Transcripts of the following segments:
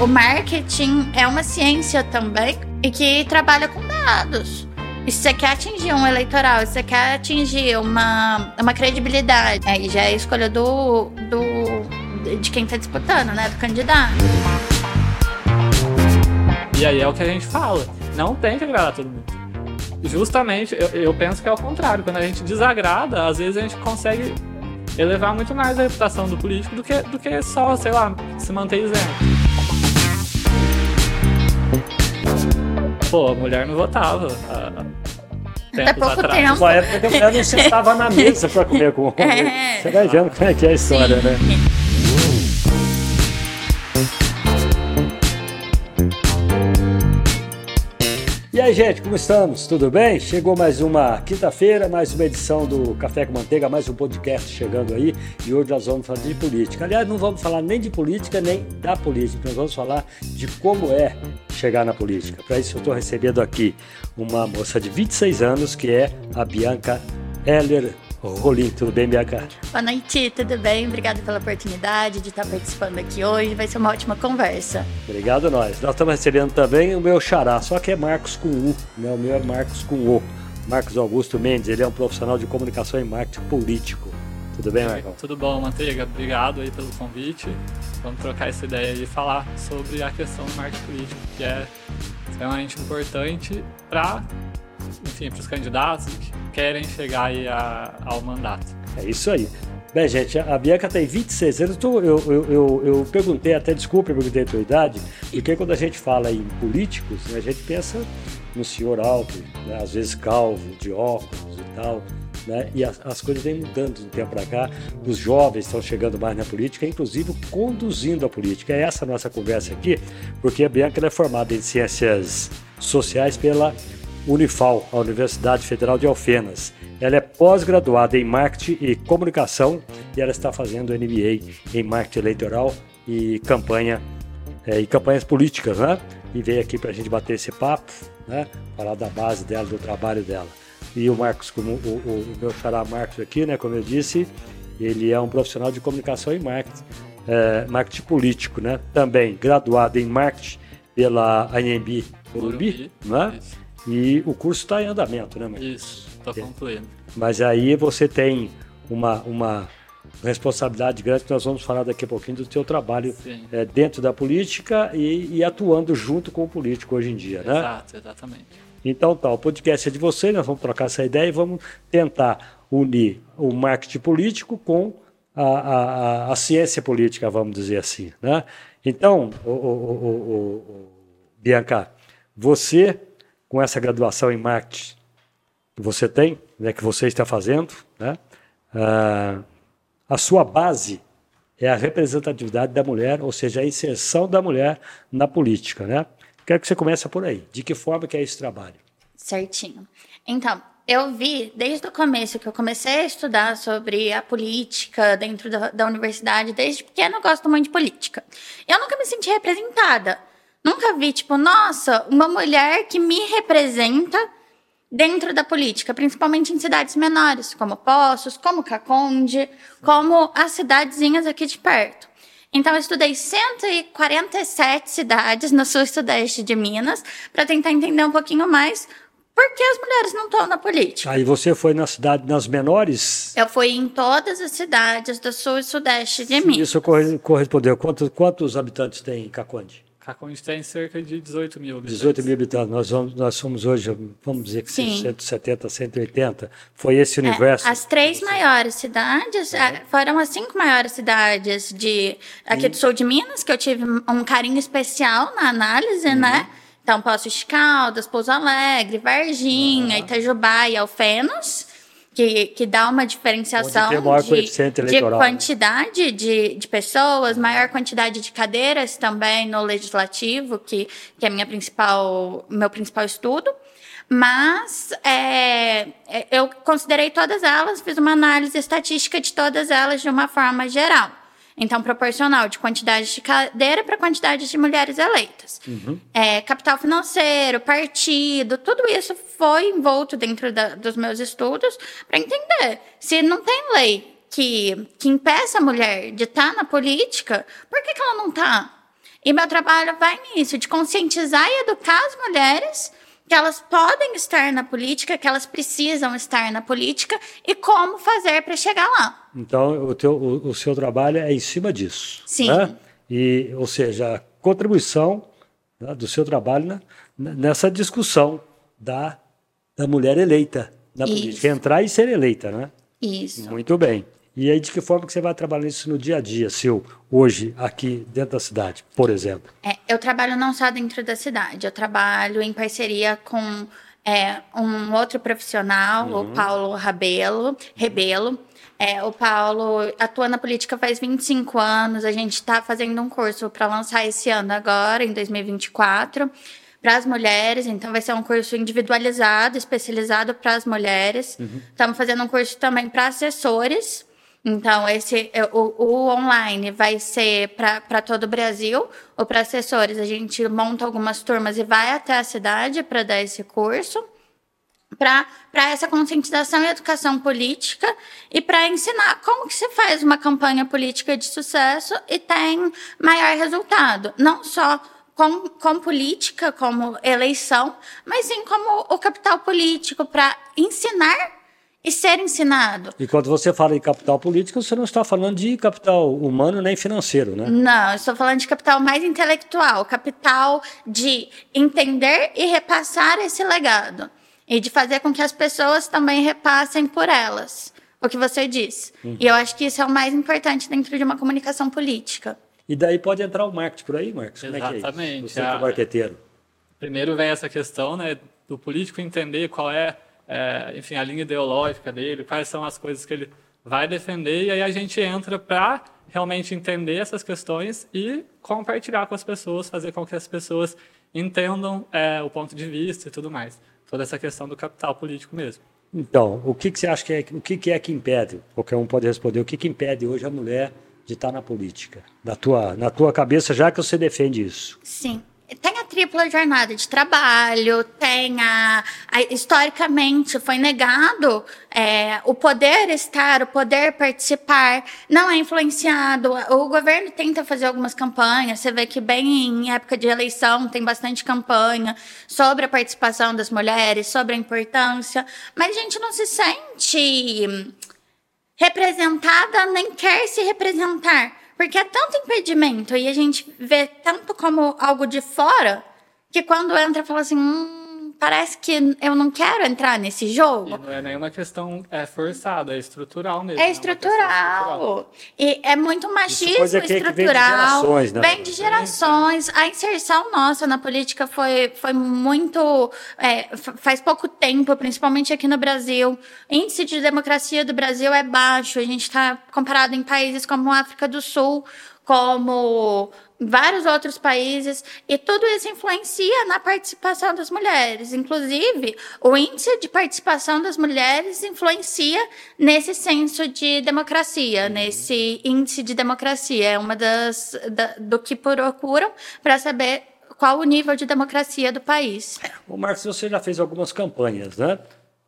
O marketing é uma ciência também e que trabalha com dados. E se você quer atingir um eleitoral, se você quer atingir uma, uma credibilidade, aí já é a escolha do, do, de quem está disputando, né? Do candidato. E aí é o que a gente fala. Não tem que agradar todo mundo. Justamente, eu, eu penso que é o contrário. Quando a gente desagrada, às vezes a gente consegue elevar muito mais a reputação do político do que, do que só, sei lá, se manter isento. Pô, a mulher não votava. Até pouco atrás. tempo. Uma época que a mulher não sentava na mesa para comer com o homem. É. Você vai vendo como é que é a história, Sim. né? E aí, gente, como estamos? Tudo bem? Chegou mais uma quinta-feira, mais uma edição do Café com Manteiga, mais um podcast chegando aí. E hoje nós vamos falar de política. Aliás, não vamos falar nem de política, nem da política. Nós vamos falar de como é chegar na política. Para isso, eu estou recebendo aqui uma moça de 26 anos, que é a Bianca Heller Rolim, tudo bem, Bianca? Boa noite, tudo bem? Obrigada pela oportunidade de estar participando aqui hoje. Vai ser uma ótima conversa. Obrigado a nós. Nós estamos recebendo também o meu xará, só que é Marcos com U, né? O meu é Marcos com O. Marcos Augusto Mendes, ele é um profissional de comunicação e marketing político. Tudo bem, Marcos? Tudo bom, Manteiga. Obrigado aí pelo convite. Vamos trocar essa ideia e falar sobre a questão do marketing político, que é extremamente importante para enfim, para os candidatos que querem chegar aí a, ao mandato. É isso aí. Bem, gente, a Bianca tem 26 anos. Eu, eu, eu, eu perguntei, até desculpa, eu perguntei a tua idade, porque quando a gente fala em políticos, né, a gente pensa no senhor alto, né, às vezes calvo, de óculos e tal. Né? E as, as coisas vêm mudando de um tempo para cá. Os jovens estão chegando mais na política, inclusive conduzindo a política. É essa a nossa conversa aqui, porque a Bianca é formada em ciências sociais pela Unifal, a Universidade Federal de Alfenas. Ela é pós-graduada em marketing e comunicação e ela está fazendo MBA em marketing eleitoral e campanha é, e campanhas políticas, né? E veio aqui para a gente bater esse papo, né? Falar da base dela, do trabalho dela. E o Marcos, como o, o, o meu xará Marcos aqui, né? Como eu disse, ele é um profissional de comunicação e marketing, é, marketing político, né? Também graduado em marketing pela ANB Morumbi, né? Isso. E o curso está em andamento, né, Marcos? Isso, está concluindo. Mas aí você tem uma, uma responsabilidade grande que nós vamos falar daqui a pouquinho do seu trabalho é, dentro da política e, e, atuando junto com o político hoje em dia, Exato, né? Exato, exatamente. Então tá, o podcast é de vocês, nós vamos trocar essa ideia e vamos tentar unir o marketing político com a, a, a ciência política, vamos dizer assim, né? Então, o, o, o, Bianca, você com essa graduação em marketing que você tem, né, que você está fazendo, né, uh, a sua base é a representatividade da mulher, ou seja, a inserção da mulher na política, né? Quero que você comece por aí. De que forma que é esse trabalho? Certinho. Então, eu vi desde o começo que eu comecei a estudar sobre a política dentro da, da universidade, desde pequena eu gosto muito de política. Eu nunca me senti representada. Nunca vi, tipo, nossa, uma mulher que me representa dentro da política, principalmente em cidades menores, como Poços, como Caconde, como as cidadezinhas aqui de perto. Então, eu estudei 147 cidades no sul e sudeste de Minas para tentar entender um pouquinho mais por que as mulheres não estão na política. Aí você foi na cidade, nas menores? Eu fui em todas as cidades do sul e sudeste de Minas. Isso correspondeu. Quantos, quantos habitantes tem Caconde? Caconde tem cerca de 18 mil habitantes. 18 mil habitantes. Nós, vamos, nós somos hoje, vamos dizer que Sim. 170, 180. Foi esse é, universo. É, as três maiores cidades é. foram as cinco maiores cidades de aqui e... do sul de Minas, que eu tive um carinho especial na análise, uhum. né? Então, Poços de Caldas, Pouso Alegre, Varginha, uhum. Itajubá e Alfenas que, que dá uma diferenciação de, de, né? quantidade de, de pessoas, maior quantidade de cadeiras também no legislativo, que, que é minha principal, meu principal estudo. Mas é, é eu considerei todas elas, fiz uma análise estatística de todas elas de uma forma geral. Então, proporcional de quantidade de cadeira para quantidade de mulheres eleitas. Uhum. É, capital financeiro, partido, tudo isso foi envolto dentro da, dos meus estudos para entender se não tem lei que, que impeça a mulher de estar tá na política, por que, que ela não está? E meu trabalho vai nisso, de conscientizar e educar as mulheres que elas podem estar na política, que elas precisam estar na política e como fazer para chegar lá. Então, o, teu, o, o, seu trabalho é em cima disso. Sim. Né? E, ou seja, a contribuição né, do seu trabalho né, nessa discussão da, da mulher eleita na Isso. política. Entrar e ser eleita, né? Isso. Muito bem. E aí, de que forma que você vai trabalhar isso no dia a dia seu, hoje, aqui dentro da cidade, por exemplo? É, eu trabalho não só dentro da cidade, eu trabalho em parceria com é, um outro profissional, uhum. o Paulo Rabelo, Rebelo. É, o Paulo atua na política faz 25 anos, a gente está fazendo um curso para lançar esse ano agora, em 2024 para as mulheres, então vai ser um curso individualizado, especializado para as mulheres. Uhum. Estamos fazendo um curso também para assessores, então, esse, é, o, o online vai ser para todo o Brasil, ou para assessores. A gente monta algumas turmas e vai até a cidade para dar esse curso, para essa conscientização e educação política e para ensinar como que se faz uma campanha política de sucesso e tem maior resultado. Não só com, com política, como eleição, mas sim como o capital político, para ensinar e ser ensinado. E quando você fala em capital político, você não está falando de capital humano nem financeiro, né? Não, eu estou falando de capital mais intelectual, capital de entender e repassar esse legado e de fazer com que as pessoas também repassem por elas o que você diz. Uhum. E eu acho que isso é o mais importante dentro de uma comunicação política. E daí pode entrar o marketing por aí, Marcos? Como Exatamente. É que é Você é marqueteiro. Primeiro vem essa questão né, do político entender qual é é, enfim, a linha ideológica dele, quais são as coisas que ele vai defender, e aí a gente entra para realmente entender essas questões e compartilhar com as pessoas, fazer com que as pessoas entendam é, o ponto de vista e tudo mais. Toda essa questão do capital político mesmo. Então, o que, que você acha que é, o que, que é que impede? Qualquer um pode responder. O que, que impede hoje a mulher de estar na política? Na tua, na tua cabeça, já que você defende isso. Sim tripla jornada de trabalho, tem a, a historicamente foi negado é, o poder estar, o poder participar, não é influenciado. O governo tenta fazer algumas campanhas, você vê que bem em época de eleição tem bastante campanha sobre a participação das mulheres, sobre a importância, mas a gente não se sente representada nem quer se representar. Porque é tanto impedimento e a gente vê tanto como algo de fora que quando entra fala assim, hum, parece que eu não quero entrar nesse jogo. E não é nenhuma questão é forçada, é estrutural mesmo. É estrutural. É estrutural. E é muito machismo estrutural. Vem de gerações, né? Vem de gerações. A inserção nossa na política foi, foi muito. É, faz pouco tempo, principalmente aqui no Brasil. O índice de democracia do Brasil é baixo. A gente está comparado em países como a África do Sul, como vários outros países, e tudo isso influencia na participação das mulheres. Inclusive, o índice de participação das mulheres influencia nesse senso de democracia, nesse índice de democracia. É uma das da, do que procuram para saber qual o nível de democracia do país. O Marcos, você já fez algumas campanhas, né?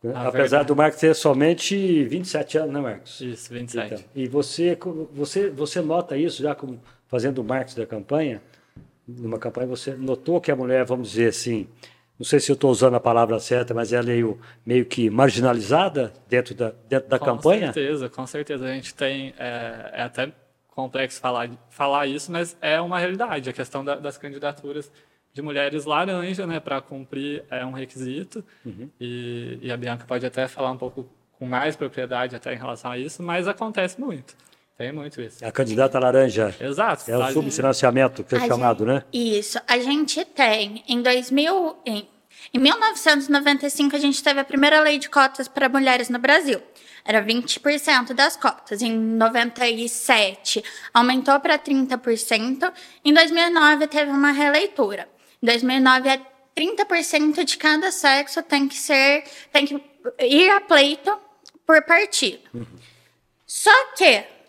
Ah, Apesar verdade. do Marcos ter somente 27 anos, né, Marcos? Isso, 27. Então, e você, você, você nota isso já como fazendo o marketing da campanha, numa campanha você notou que a mulher, vamos dizer assim, não sei se eu estou usando a palavra certa, mas ela é meio, meio que marginalizada dentro da, dentro da com campanha? Com certeza, com certeza. A gente tem, é, é, até complexo falar, falar isso, mas é uma realidade, a questão da, das candidaturas de mulheres laranja, né, para cumprir é um requisito, uhum. e, e a Bianca pode até falar um pouco com mais propriedade até em relação a isso, mas acontece muito. Tem muito isso. A candidata laranja. Exato. É o subfinanciamento que é chamado, gente, né? Isso. A gente tem, em 2000, em, em 1995, a gente teve a primeira lei de cotas para mulheres no Brasil. Era 20% das cotas. Em 97, aumentou para 30%. Em 2009, teve uma releitura. Em 2009, é 30% de cada sexo tem que ser, tem que ir a pleito por partido. Uhum. Só que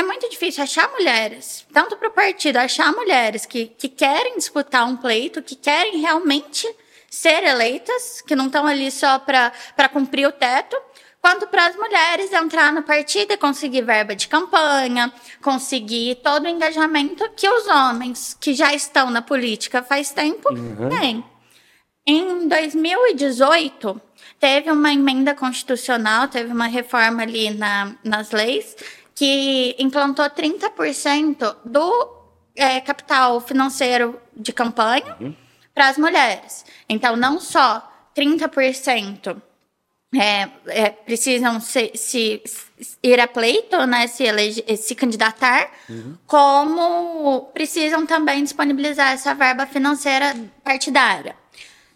é muito difícil achar mulheres, tanto para o partido, achar mulheres que, que querem disputar um pleito, que querem realmente ser eleitas, que não estão ali só para cumprir o teto, quanto para as mulheres entrar no partido e conseguir verba de campanha, conseguir todo o engajamento que os homens que já estão na política faz tempo uhum. têm. Em 2018, teve uma emenda constitucional, teve uma reforma ali na, nas leis, que implantou 30% do é, capital financeiro de campanha uhum. para as mulheres. Então, não só 30% é, é, precisam se, se, ir a pleito, né, se, elege, se candidatar, uhum. como precisam também disponibilizar essa verba financeira partidária.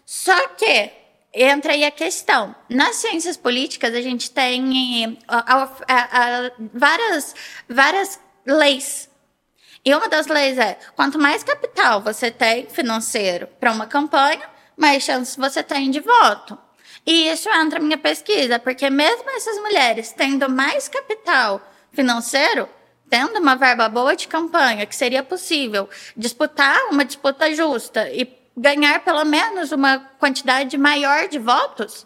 Só que entra aí a questão. Nas ciências políticas, a gente tem a, a, a, várias, várias leis. E uma das leis é: quanto mais capital você tem financeiro para uma campanha, mais chances você tem de voto. E isso entra na minha pesquisa, porque mesmo essas mulheres tendo mais capital financeiro, tendo uma verba boa de campanha, que seria possível disputar uma disputa justa e ganhar pelo menos uma quantidade maior de votos,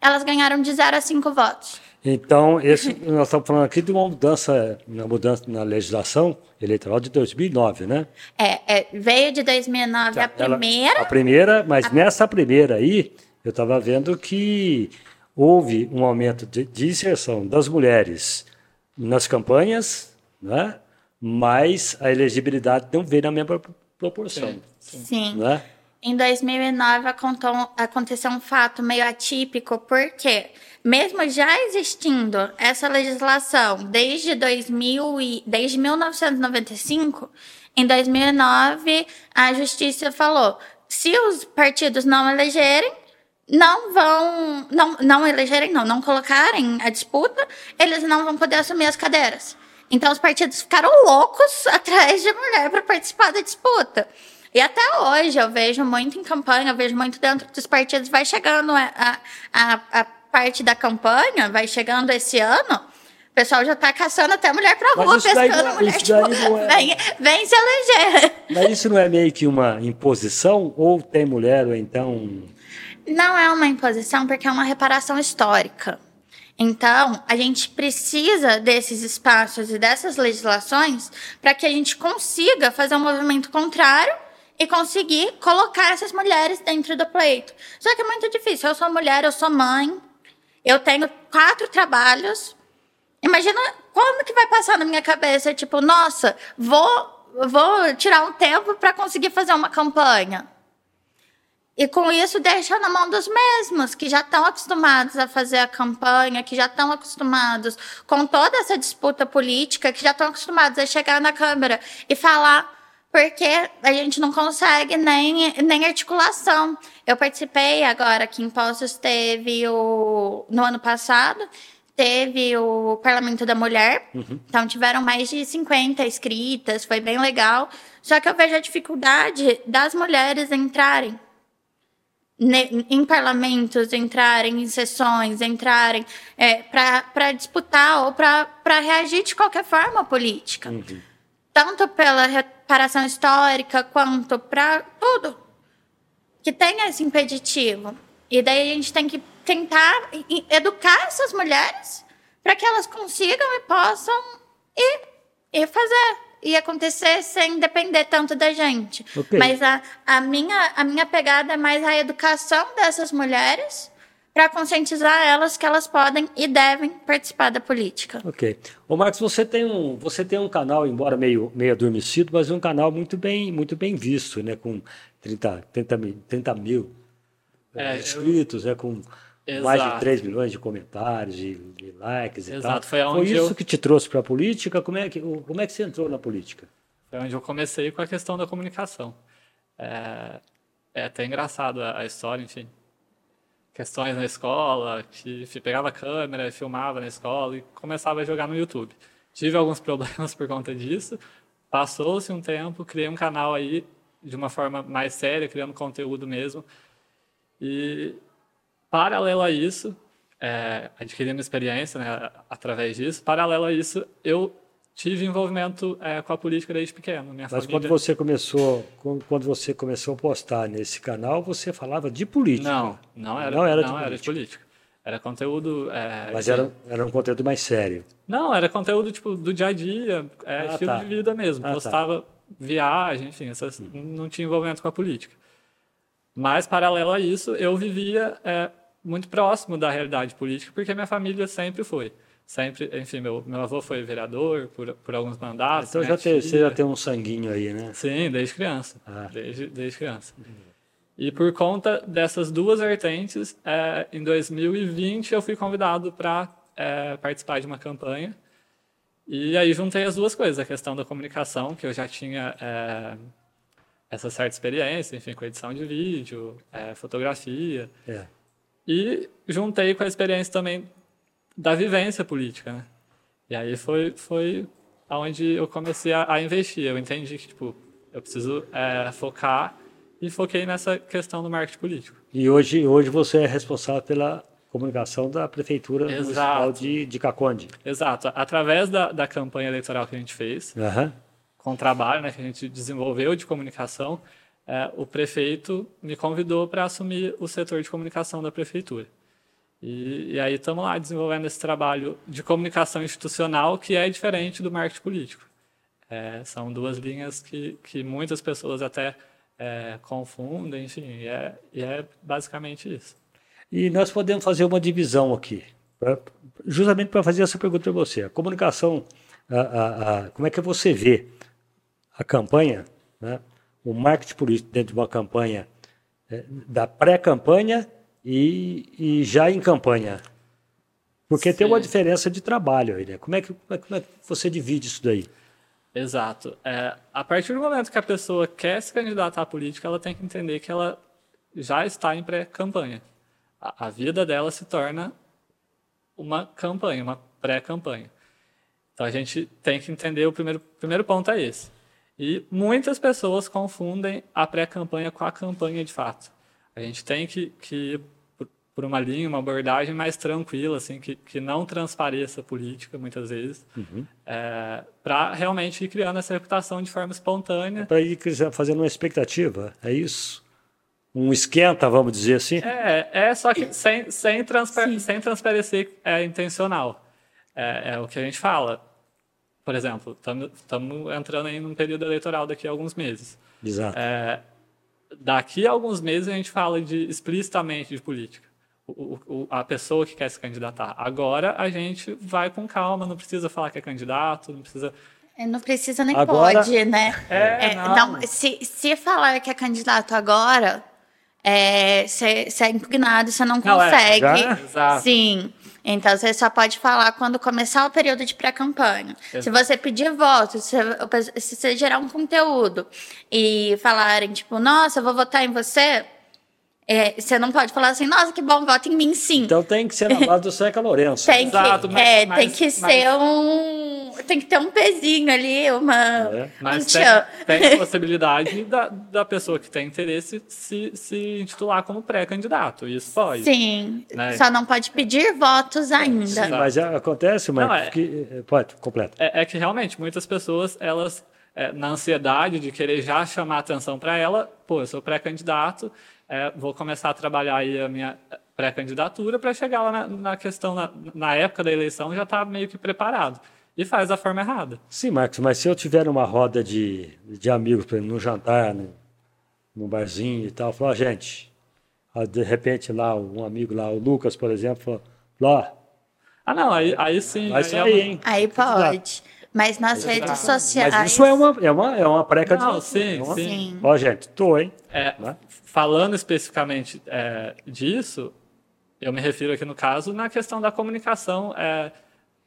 elas ganharam de 0 a 5 votos. Então, esse, nós estamos falando aqui de uma mudança, uma mudança na legislação eleitoral de 2009, né? É, é veio de 2009 tá, a primeira. Ela, a primeira, mas a... nessa primeira aí, eu estava vendo que houve um aumento de, de, inserção das mulheres nas campanhas, né? mas a elegibilidade não veio na mesma proporção. Sim. Sim. Né? Em 2009 aconteceu um fato meio atípico, porque mesmo já existindo essa legislação desde 2000 e, desde 1995, em 2009 a justiça falou: se os partidos não elegerem, não vão, não, não elegerem, não, não colocarem a disputa, eles não vão poder assumir as cadeiras. Então os partidos ficaram loucos atrás de mulher para participar da disputa. E até hoje eu vejo muito em campanha, eu vejo muito dentro dos partidos, vai chegando a, a, a parte da campanha, vai chegando esse ano, o pessoal já está caçando até mulher para rua, pescando é, mulher. Tipo, é... vem, vem se eleger. Mas isso não é meio que uma imposição? Ou tem mulher, ou então. Não é uma imposição, porque é uma reparação histórica. Então, a gente precisa desses espaços e dessas legislações para que a gente consiga fazer um movimento contrário e conseguir colocar essas mulheres dentro do pleito. Só que é muito difícil. Eu sou mulher, eu sou mãe, eu tenho quatro trabalhos. Imagina como que vai passar na minha cabeça, tipo, nossa, vou, vou tirar um tempo para conseguir fazer uma campanha. E com isso deixa na mão dos mesmos, que já estão acostumados a fazer a campanha, que já estão acostumados com toda essa disputa política, que já estão acostumados a chegar na Câmara e falar porque a gente não consegue nem, nem articulação. Eu participei agora aqui em Poços, teve o. No ano passado, teve o Parlamento da Mulher. Uhum. Então, tiveram mais de 50 inscritas, foi bem legal. Só que eu vejo a dificuldade das mulheres entrarem em parlamentos, entrarem em sessões, entrarem é, para disputar ou para reagir de qualquer forma à política. Uhum. Tanto pela reparação histórica, quanto para tudo que tenha esse impeditivo. E daí a gente tem que tentar educar essas mulheres para que elas consigam e possam ir, ir fazer e acontecer sem depender tanto da gente. Okay. Mas a, a, minha, a minha pegada é mais a educação dessas mulheres para conscientizar elas que elas podem e devem participar da política. Ok. Ô Marcos, você tem um, você tem um canal, embora meio, meio adormecido, mas um canal muito bem, muito bem visto, né? Com 30, 30 mil, 30 mil é, inscritos, eu... né? com Exato. mais de 3 milhões de comentários, de, de likes Exato. e tal. Foi, Foi isso eu... que te trouxe para a política? Como é, que, como é que você entrou na política? Foi onde eu comecei com a questão da comunicação. É, é até engraçado a, a história, enfim questões na escola, que pegava a câmera, filmava na escola e começava a jogar no YouTube. Tive alguns problemas por conta disso. Passou-se um tempo, criei um canal aí de uma forma mais séria, criando conteúdo mesmo. E paralelo a isso, é, adquirindo experiência né, através disso, paralelo a isso, eu tive envolvimento é, com a política desde pequeno. Minha Mas família... quando você começou, quando você começou a postar nesse canal, você falava de política? Não, não era, não era, de, não política. era de política. Era conteúdo. É, Mas de- era, era um conteúdo mais sério. Não, era conteúdo tipo do dia a dia, é, Ah, estilo tá. de vida mesmo. Ah, tá. Postava viagem, enfim, essas, não tinha envolvimento com a política. Mas, paralelo a isso, eu vivia é, muito próximo da realidade política, porque minha família sempre foi. Sempre, enfim, meu, meu avô foi vereador por, por alguns mandatos. Então minha já tem, você já tem um sanguinho aí, né? Sim, desde criança. Ah. Desde, desde criança. E por conta dessas duas vertentes, é, em 2020 eu fui convidado para participar de uma campanha. E aí juntei as duas coisas, a questão da comunicação, que eu já tinha é, essa certa experiência, enfim, com edição de vídeo, é, fotografia. É. E juntei com a experiência também da vivência política, né? E aí foi, foi onde eu comecei a, a investir. Eu entendi que, tipo, eu preciso é, focar e foquei nessa questão do marketing político. E hoje, hoje você é responsável pela comunicação da Prefeitura Exato. Municipal de, de Caconde. Exato. Através da, da campanha eleitoral que a gente fez, Aham. com o trabalho né, que a gente desenvolveu de comunicação, é, o prefeito me convidou para assumir o setor de comunicação da prefeitura. E, e aí estamos lá desenvolvendo esse trabalho de comunicação institucional que é diferente do marketing político. É, são duas linhas que, que muitas pessoas até é, confundem, enfim, e é, e é basicamente isso. E nós podemos fazer uma divisão aqui, pra- justamente para fazer essa pergunta para você. A comunicação, a- a- a- como é que você vê a campanha, né? o marketing político dentro de uma campanha, eh, da pré-campanha e, e já em campanha? Porque tem uma Sim. diferença de trabalho aí, né? Como é que, como é, como é que você divide isso daí? Exato. É, a partir do momento que a pessoa quer se candidatar à política, ela tem que entender que ela já está em pré-campanha. A, a vida dela se torna uma campanha, uma pré-campanha. Então a gente tem que entender o primeiro, primeiro ponto é esse. E muitas pessoas confundem a pré-campanha com a campanha de fato. A gente tem que, que por- uma linha, uma abordagem mais tranquila, assim, que, que não transpareça a política, muitas vezes, para realmente ir criando essa reputação de forma espontânea. Para ir fazendo uma expectativa, é isso? Um esquenta, vamos dizer assim? É, é só que sem, sem, transpa sem transparecer é intencional. É, é o que a gente fala. Por exemplo, estamos entrando aí num período eleitoral daqui a alguns meses. Exato. É, daqui a alguns meses a gente fala de explicitamente de política. O, o- a pessoa que quer se candidatar. Agora a gente vai com calma, não precisa falar que é candidato, não precisa. É, Não precisa nem Agora- pode, né? É, não. se, se falar que é candidato agora, é, você é impugnado, você não Não, é, consegue. já? Exato. Sim. Então você só pode falar quando começar o período de pré-campanha. Se você pedir voto, se, se você gerar um conteúdo e falarem, tipo, nossa, eu vou votar em você, é, você não pode falar assim, nossa, que bom, vota em mim sim. Então tem que ser na base do Seca Lourenço. Tem que, Exato, mas- é, mas- tem que mas- ser um. Tem que ter um pezinho ali, uma. É, Mas um tem, tem a possibilidade da, da pessoa que tem interesse se, se intitular como pré-candidato. Isso pode. Sim. Né? Só não pode pedir votos ainda. Sim, mas é- acontece, mas Não, é- que, eh, pode, completo. É, é que realmente muitas pessoas, elas, é, na ansiedade de querer já chamar atenção para ela, pô, eu sou pré-candidato, é, vou começar a trabalhar aí a minha pré-candidatura para chegar lá na, na questão, na, na época da eleição, já tá meio que preparado. E faz da forma errada. Sim, Marcos, mas se eu tiver uma roda de, de amigos, por exemplo, num jantar, num, num barzinho e tal, falar, gente, de repente lá, um amigo lá, o Lucas, por exemplo, falou, ó, Ah, não, aí, aí sim. aí é uma- hein? Aí pode. Mas nas redes sociais. Mas isso é uma, é uma, é uma pré-candidatura. Não, sim, é uma- sim. Sim. Ó, gente, tô, hein? É, Né? falando especificamente é, disso, eu me refiro aqui no caso na questão da comunicação é,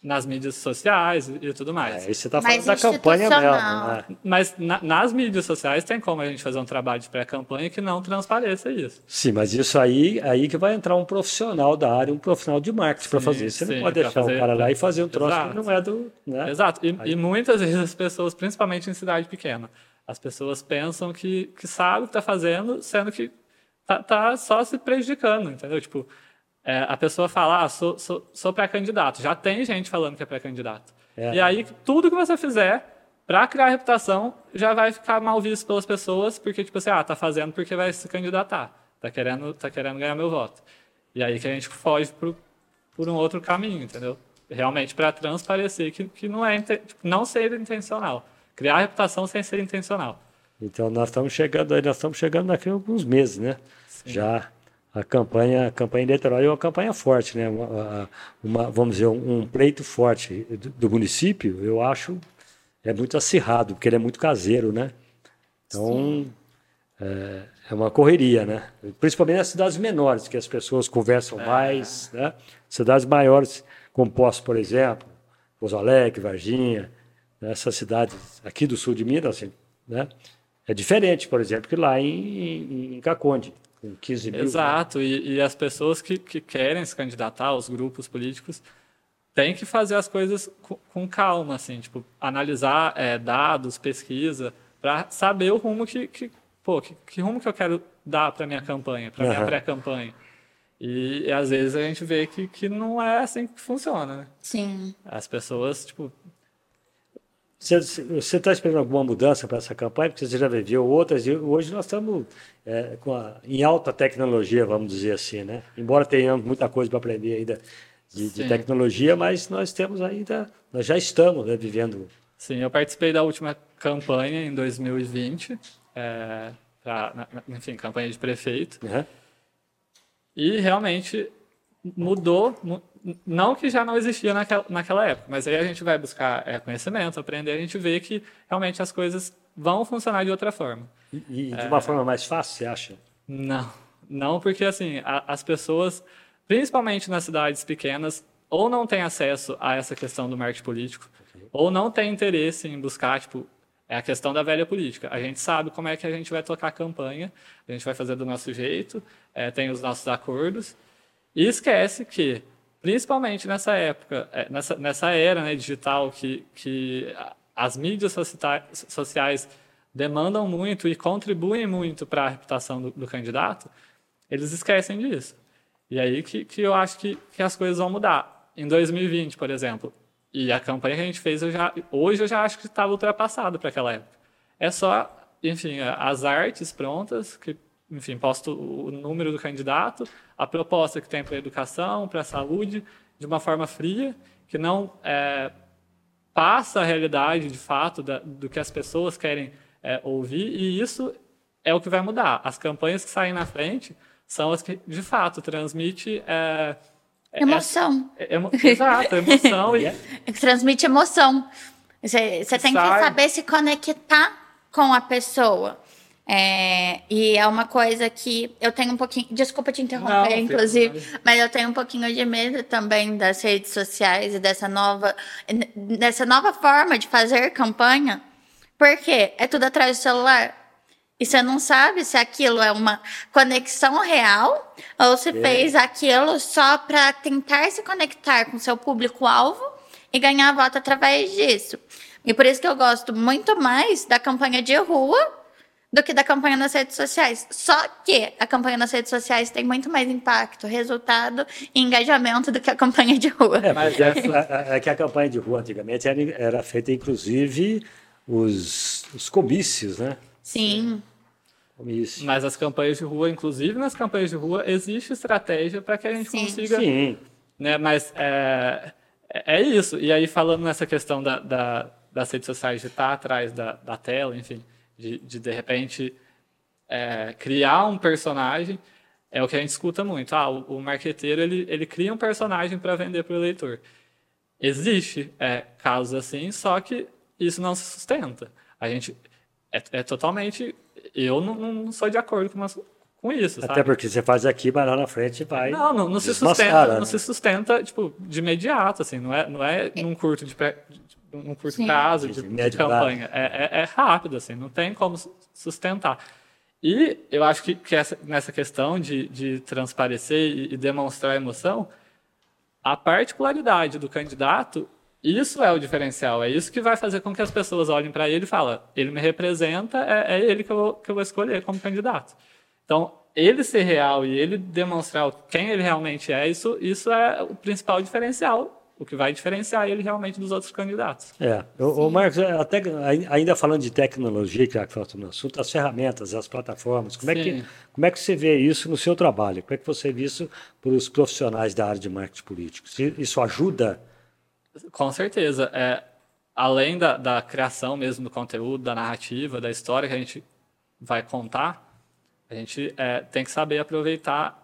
nas mídias sociais e, tudo mais. É, aí você está falando Mais da campanha mesmo. institucional. Né? Mas na- nas mídias sociais tem como a gente fazer um trabalho de pré-campanha que não transpareça isso. Sim, mas isso aí, aí que vai entrar um profissional da área, um profissional de marketing para fazer. Você sim, não pode deixar fazer- o cara lá e fazer um troço Exato. que não é do. Né? Exato. E, e muitas vezes as pessoas, principalmente em cidade pequena, as pessoas pensam que, que sabe o que está fazendo, sendo que tá, tá só se prejudicando, entendeu? Tipo, é, a pessoa fala, ah, sou, sou, sou pré-candidato. Já tem gente falando que é pré-candidato. É. E aí, tudo que você fizer para criar reputação já vai ficar mal visto pelas pessoas, porque, tipo assim, ah, tá fazendo porque vai se candidatar. Tá querendo, tá querendo ganhar meu voto. E aí que a gente foge pro, por um outro caminho, entendeu? Realmente para transparecer que, que não é tipo, não ser intencional, criar reputação sem ser intencional. Então nós estamos chegando aí, nós estamos chegando daqui a alguns meses, né? Sim. Já a campanha, a campanha eleitoral é uma campanha forte, né? Uma, uma vamos dizer, um, pleito forte do, do, município, eu acho, é muito acirrado, porque ele é muito caseiro, né? Então, é, é, uma correria, né? Principalmente nas cidades menores, que as pessoas conversam é. mais, né? Cidades maiores, como Poço, por exemplo, Pouso Alegre, Varginha, né? essas cidades aqui do sul de Minas, assim, né? É diferente, por exemplo, que lá em, em Caconde com 15 mil. Exato, né? e, e, as pessoas que, que querem se candidatar, os grupos políticos, têm que fazer as coisas com, com calma, assim, tipo, analisar é, dados, pesquisa, para saber o rumo que, que pô, que, que, rumo que eu quero dar para minha campanha, para minha uhum. pré-campanha. E, e, às vezes a gente vê que, que não é assim que funciona, né? Sim. As pessoas, tipo, você está esperando alguma mudança para essa campanha? Porque você já viveu outras e hoje nós estamos é, a, em alta tecnologia, vamos dizer assim, né? Embora tenhamos muita coisa para aprender ainda de, de, tecnologia, mas nós temos ainda, nós já estamos né, vivendo. Sim, eu participei da última campanha em 2020, é, pra, enfim, campanha de prefeito. Uhum. E realmente mudou, não que já não existia naquela, naquela época, mas aí a gente vai buscar é, conhecimento, aprender, a gente vê que realmente as coisas vão funcionar de outra forma. E, e de uma é, forma mais fácil, você acha? Não, não porque assim, a, as pessoas, principalmente nas cidades pequenas, ou não têm acesso a essa questão do marketing político, okay. ou não têm interesse em buscar, tipo, é a questão da velha política. A gente sabe como é que a gente vai tocar a campanha, a gente vai fazer do nosso jeito, é, tem os nossos acordos, e esquece que principalmente nessa época, é, nessa, nessa era né, digital que, que as mídias sociais demandam muito e contribuem muito para a reputação do, do, candidato, eles esquecem disso. E aí que, que eu acho que, que as coisas vão mudar. Em 2020, por exemplo, e a campanha que a gente fez, eu já, hoje eu já acho que estava ultrapassado para aquela época. É só, enfim, as artes prontas, que, enfim, posto o número do candidato, a proposta que tem para a educação, para a saúde, de uma forma fria, que não é, passa a realidade de fato da, do que as pessoas querem é, ouvir, e isso é o que vai mudar. As campanhas que saem na frente são as que, de fato, transmitem. É, é emoção. É, emo, exato, emoção. e... Transmite emoção. Você, você tem que saber se conectar com a pessoa. É, e é uma coisa que eu tenho um pouquinho. Desculpa te interromper, Não, inclusive, mas eu tenho um pouquinho de medo também das redes sociais e dessa nova, dessa nova forma de fazer campanha. Porque é tudo atrás do celular. E você não sabe se aquilo é uma conexão real ou se é. fez aquilo só para tentar se conectar com seu público-alvo e ganhar voto através disso. E por isso que eu gosto muito mais da campanha de rua do que da campanha nas redes sociais. Só que a campanha nas redes sociais tem muito mais impacto, resultado e engajamento do que a campanha de rua. É, mas é, é, é que a campanha de rua antigamente era, era feita, inclusive, os, os comícios, né? Sim. Comício. Mas as campanhas de rua, inclusive nas campanhas de rua, existe estratégia para que a gente Sim. consiga. Sim. Né, mas é, é isso. E aí, falando nessa questão da, da das redes sociais de estar atrás da, da tela, enfim de, de, de repente, é, criar um personagem, é o que a gente escuta muito. Ah, o, o marqueteiro, ele, ele cria um personagem para vender para o eleitor. Existe é, casos assim, só que isso não se sustenta. A gente é, é totalmente... Eu não, não, sou de acordo com, umas, com isso, Até porque você faz aqui, mas lá na frente vai. Não, não, não se sustenta, né? não se sustenta tipo de imediato, assim, não é, não é num curto de, num curto Sim. prazo de, de, de campanha. É, é, é, rápido, assim, não tem como sustentar. E eu acho que, que essa, nessa questão de, de transparecer e, e demonstrar emoção, a particularidade do candidato, isso é o diferencial. É isso que vai fazer com que as pessoas olhem para ele e falem: ele me representa, é, é ele que eu, vou, que eu vou escolher como candidato. Então, ele ser real e ele demonstrar quem ele realmente é, isso, isso é o principal diferencial o que vai diferenciar ele realmente dos outros candidatos. É, o, o Marcos, até ainda falando de tecnologia, que é que falta no assunto, as ferramentas, as plataformas, como é, que, como é que você vê isso no seu trabalho? Como é que você vê isso para os profissionais da área de marketing político? Isso ajuda? Com certeza. É, além da, da criação mesmo do conteúdo, da narrativa, da história que a gente vai contar, a gente é, tem que saber aproveitar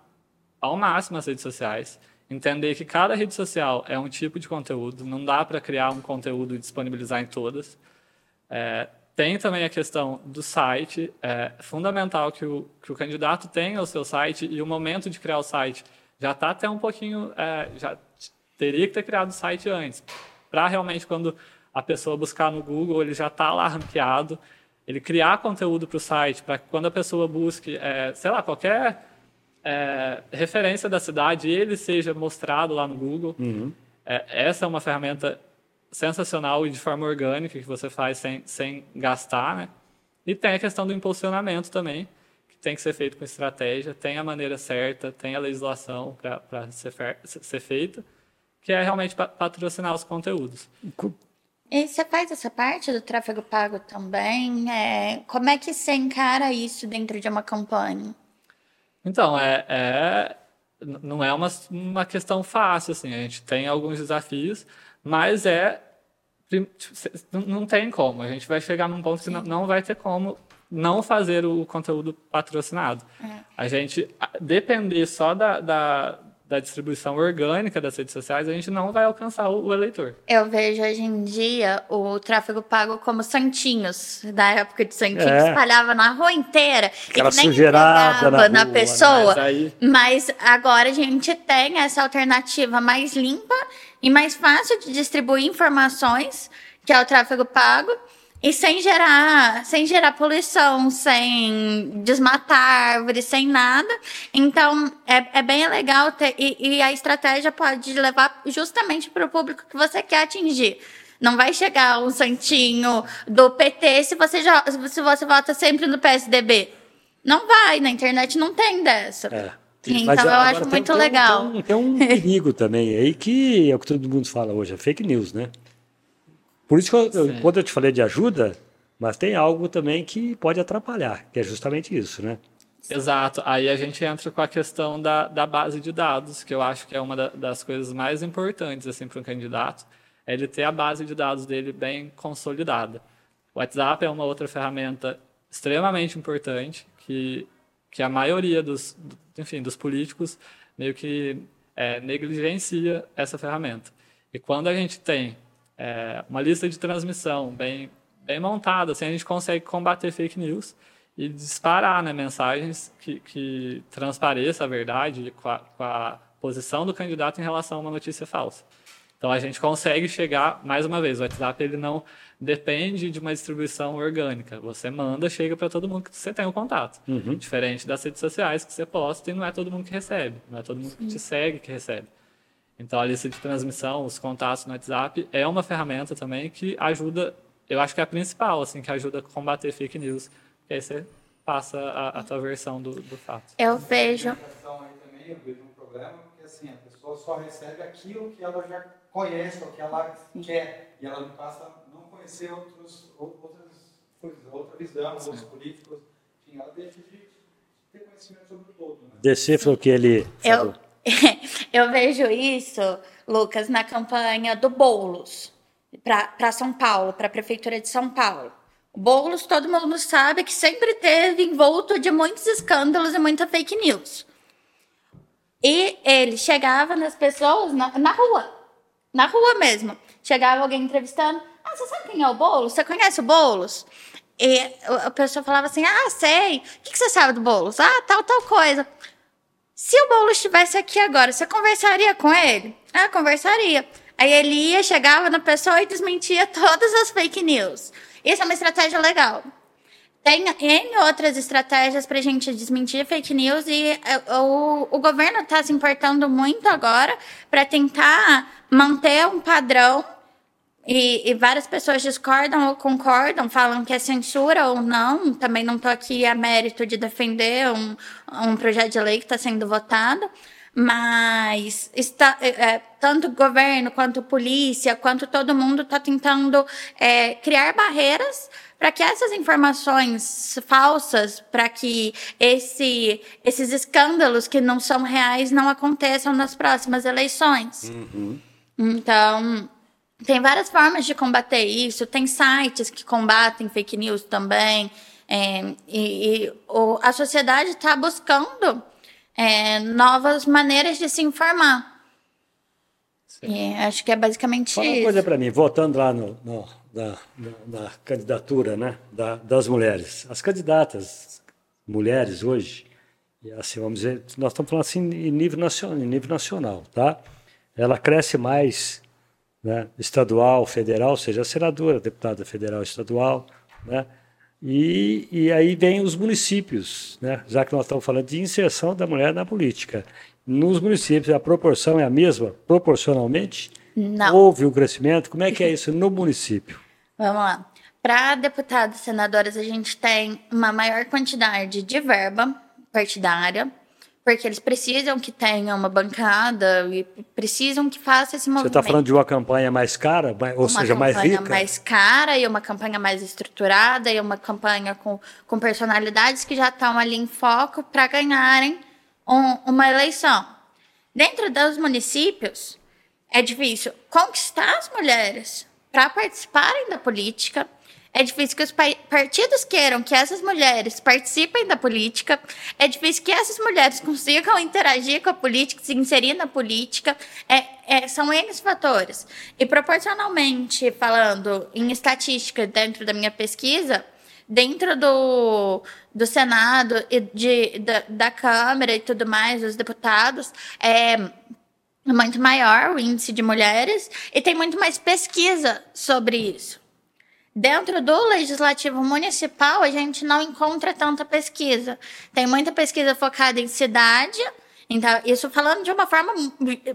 ao máximo as redes sociais, entender que cada rede social é um tipo de conteúdo, não dá para criar um conteúdo e disponibilizar em todas. É, tem também a questão do site, é fundamental que o, que o candidato tenha o seu site e o momento de criar o site já está até um pouquinho, é, já teria que ter criado o site antes, para realmente quando a pessoa buscar no Google, ele já está lá ranqueado, ele criar conteúdo para o site, para quando a pessoa busque, é, sei lá, qualquer é, referência da cidade, ele seja mostrado lá no Google. Uhum. É, essa é uma ferramenta sensacional e de forma orgânica que você faz sem, sem gastar, né? E tem a questão do impulsionamento também, que tem que ser feito com estratégia, tem a maneira certa, tem a legislação para ser, ser feita, que é realmente patrocinar os conteúdos. E você faz essa parte do tráfego pago também? É, como é que você encara isso dentro de uma campanha? Então, é, é não é uma, uma questão fácil, assim. A gente tem alguns desafios, mas é não tem como. A gente vai chegar num ponto Sim. que não, não vai ter como não fazer o conteúdo patrocinado. É. A gente depender só da, da, da distribuição orgânica das redes sociais, a gente não vai alcançar o, o, eleitor. Eu vejo hoje em dia o tráfego pago como santinhos, da época de santinhos, é. espalhava na rua inteira. Aquela e nem sujeirada na, na rua, pessoa. Mas, aí... mas agora a gente tem essa alternativa mais limpa e mais fácil de distribuir informações, que é o tráfego pago e sem gerar, sem gerar poluição, sem desmatar árvores, sem nada. Então, é, é bem legal ter, e, e a estratégia pode levar justamente para o público que você quer atingir. Não vai chegar um santinho do PT se você, já, se você vota sempre no PSDB. Não vai, na internet não tem dessa. É. Então Mas, eu acho tem, muito tem legal. tem, um, tem um perigo também aí que é o que todo mundo fala hoje, é fake news, né? Por isso que eu, quando eu te falei de ajuda, mas tem algo também que pode atrapalhar, que é justamente isso, né? Exato. Aí a gente entra com a questão da, da base de dados, que eu acho que é uma da, das coisas mais importantes assim, para um candidato, é ele ter a base de dados dele bem consolidada. O WhatsApp é uma outra ferramenta extremamente importante, que, que a maioria dos, enfim, dos políticos meio que é, negligencia essa ferramenta. E quando a gente tem é, uma lista de transmissão bem, bem montada, assim a gente consegue combater fake news e disparar né, mensagens que, que transpareçam a verdade com a, com a posição do candidato em relação a uma notícia falsa. Então a gente consegue chegar, mais uma vez, o WhatsApp ele não depende de uma distribuição orgânica. Você manda, chega para todo mundo que você tem o um contato. Uhum. Diferente das redes sociais que você posta e não é todo mundo que recebe, não é todo mundo que te segue que recebe. Então, a lista de transmissão, os contatos no WhatsApp, é uma ferramenta também que ajuda, eu acho que é a principal, assim, que ajuda a combater fake news. Porque aí você passa a, a tua versão do, do fato. Eu vejo. Aí também, eu vejo um problema, porque assim, a pessoa só recebe aquilo que ela já conhece, ou que ela quer, e ela não passa a não conhecer outros, outras coisas, outra visão, outros políticos. Enfim, ela deixa de ter conhecimento sobre o todo. Né? Decifra o que ele falou. Eu eu vejo isso, Lucas, na campanha do Boulos para São Paulo, para a Prefeitura de São Paulo. O Boulos, todo mundo sabe que sempre teve envolto de muitos escândalos e muita fake news. E ele chegava nas pessoas na, na rua, na rua mesmo. Chegava alguém entrevistando. Ah, você sabe quem é o Boulos? Você conhece o Boulos? E a pessoa falava assim: Ah, sei. O que você sabe do Boulos? Ah, tal, tal coisa. Se o Boulos estivesse aqui agora, você conversaria com ele? Ah, conversaria. Aí ele ia, chegava na pessoa e desmentia todas as fake news. Isso é uma estratégia legal. Tem N outras estratégias para a gente desmentir fake news e é, o, o governo está se importando muito agora para tentar manter um padrão e, e, várias pessoas discordam ou concordam, falam que é censura ou não. Também não estou aqui a mérito de defender um, um projeto de lei que está sendo votado. mas está, é, é tanto governo quanto polícia, quanto todo mundo está tentando é, criar barreiras para que essas informações falsas, para que esse, esses escândalos que não são reais não aconteçam nas próximas eleições. Uhum. Então, tem várias formas de combater isso. Tem sites que combatem fake news também. É, e, e o, a sociedade está buscando é, novas maneiras de se informar. Acho que é basicamente Fala isso. uma coisa para mim, voltando lá no, no na, na, na, candidatura né, da, das mulheres. As candidatas mulheres hoje, assim, vamos dizer, nós estamos falando assim em nível nacional, em nível nacional tá? Ela cresce mais né, estadual, federal, seja, senadora, deputada federal estadual, né? E, e aí vem os municípios, né? já que nós estamos falando de inserção da mulher na política. Nos municípios, a proporção é a mesma, proporcionalmente? Não. Houve um crescimento? Como é que é isso no município? Vamos lá. Para deputados e senadores, a gente tem uma maior quantidade de verba partidária, porque eles precisam que tenha uma bancada e precisam que faça esse movimento. Você está falando de uma campanha mais cara, ou uma seja, mais rica? Uma campanha mais cara e uma campanha mais estruturada e uma campanha com, com personalidades que já estão ali em foco para ganharem um, uma eleição. Dentro dos municípios, é difícil conquistar as mulheres para participarem da política. É difícil que os partidos queiram que essas mulheres participem da política. É difícil que essas mulheres consigam interagir com a política, se inserir na política. É, é, são N fatores. E proporcionalmente, falando em estatística dentro da minha pesquisa, dentro do, do Senado e de, da, da Câmara e tudo mais, os deputados, é, muito maior o índice de mulheres e tem muito mais pesquisa sobre isso. Dentro do legislativo municipal, a gente não encontra tanta pesquisa. Tem muita pesquisa focada em cidade, então, isso falando de uma forma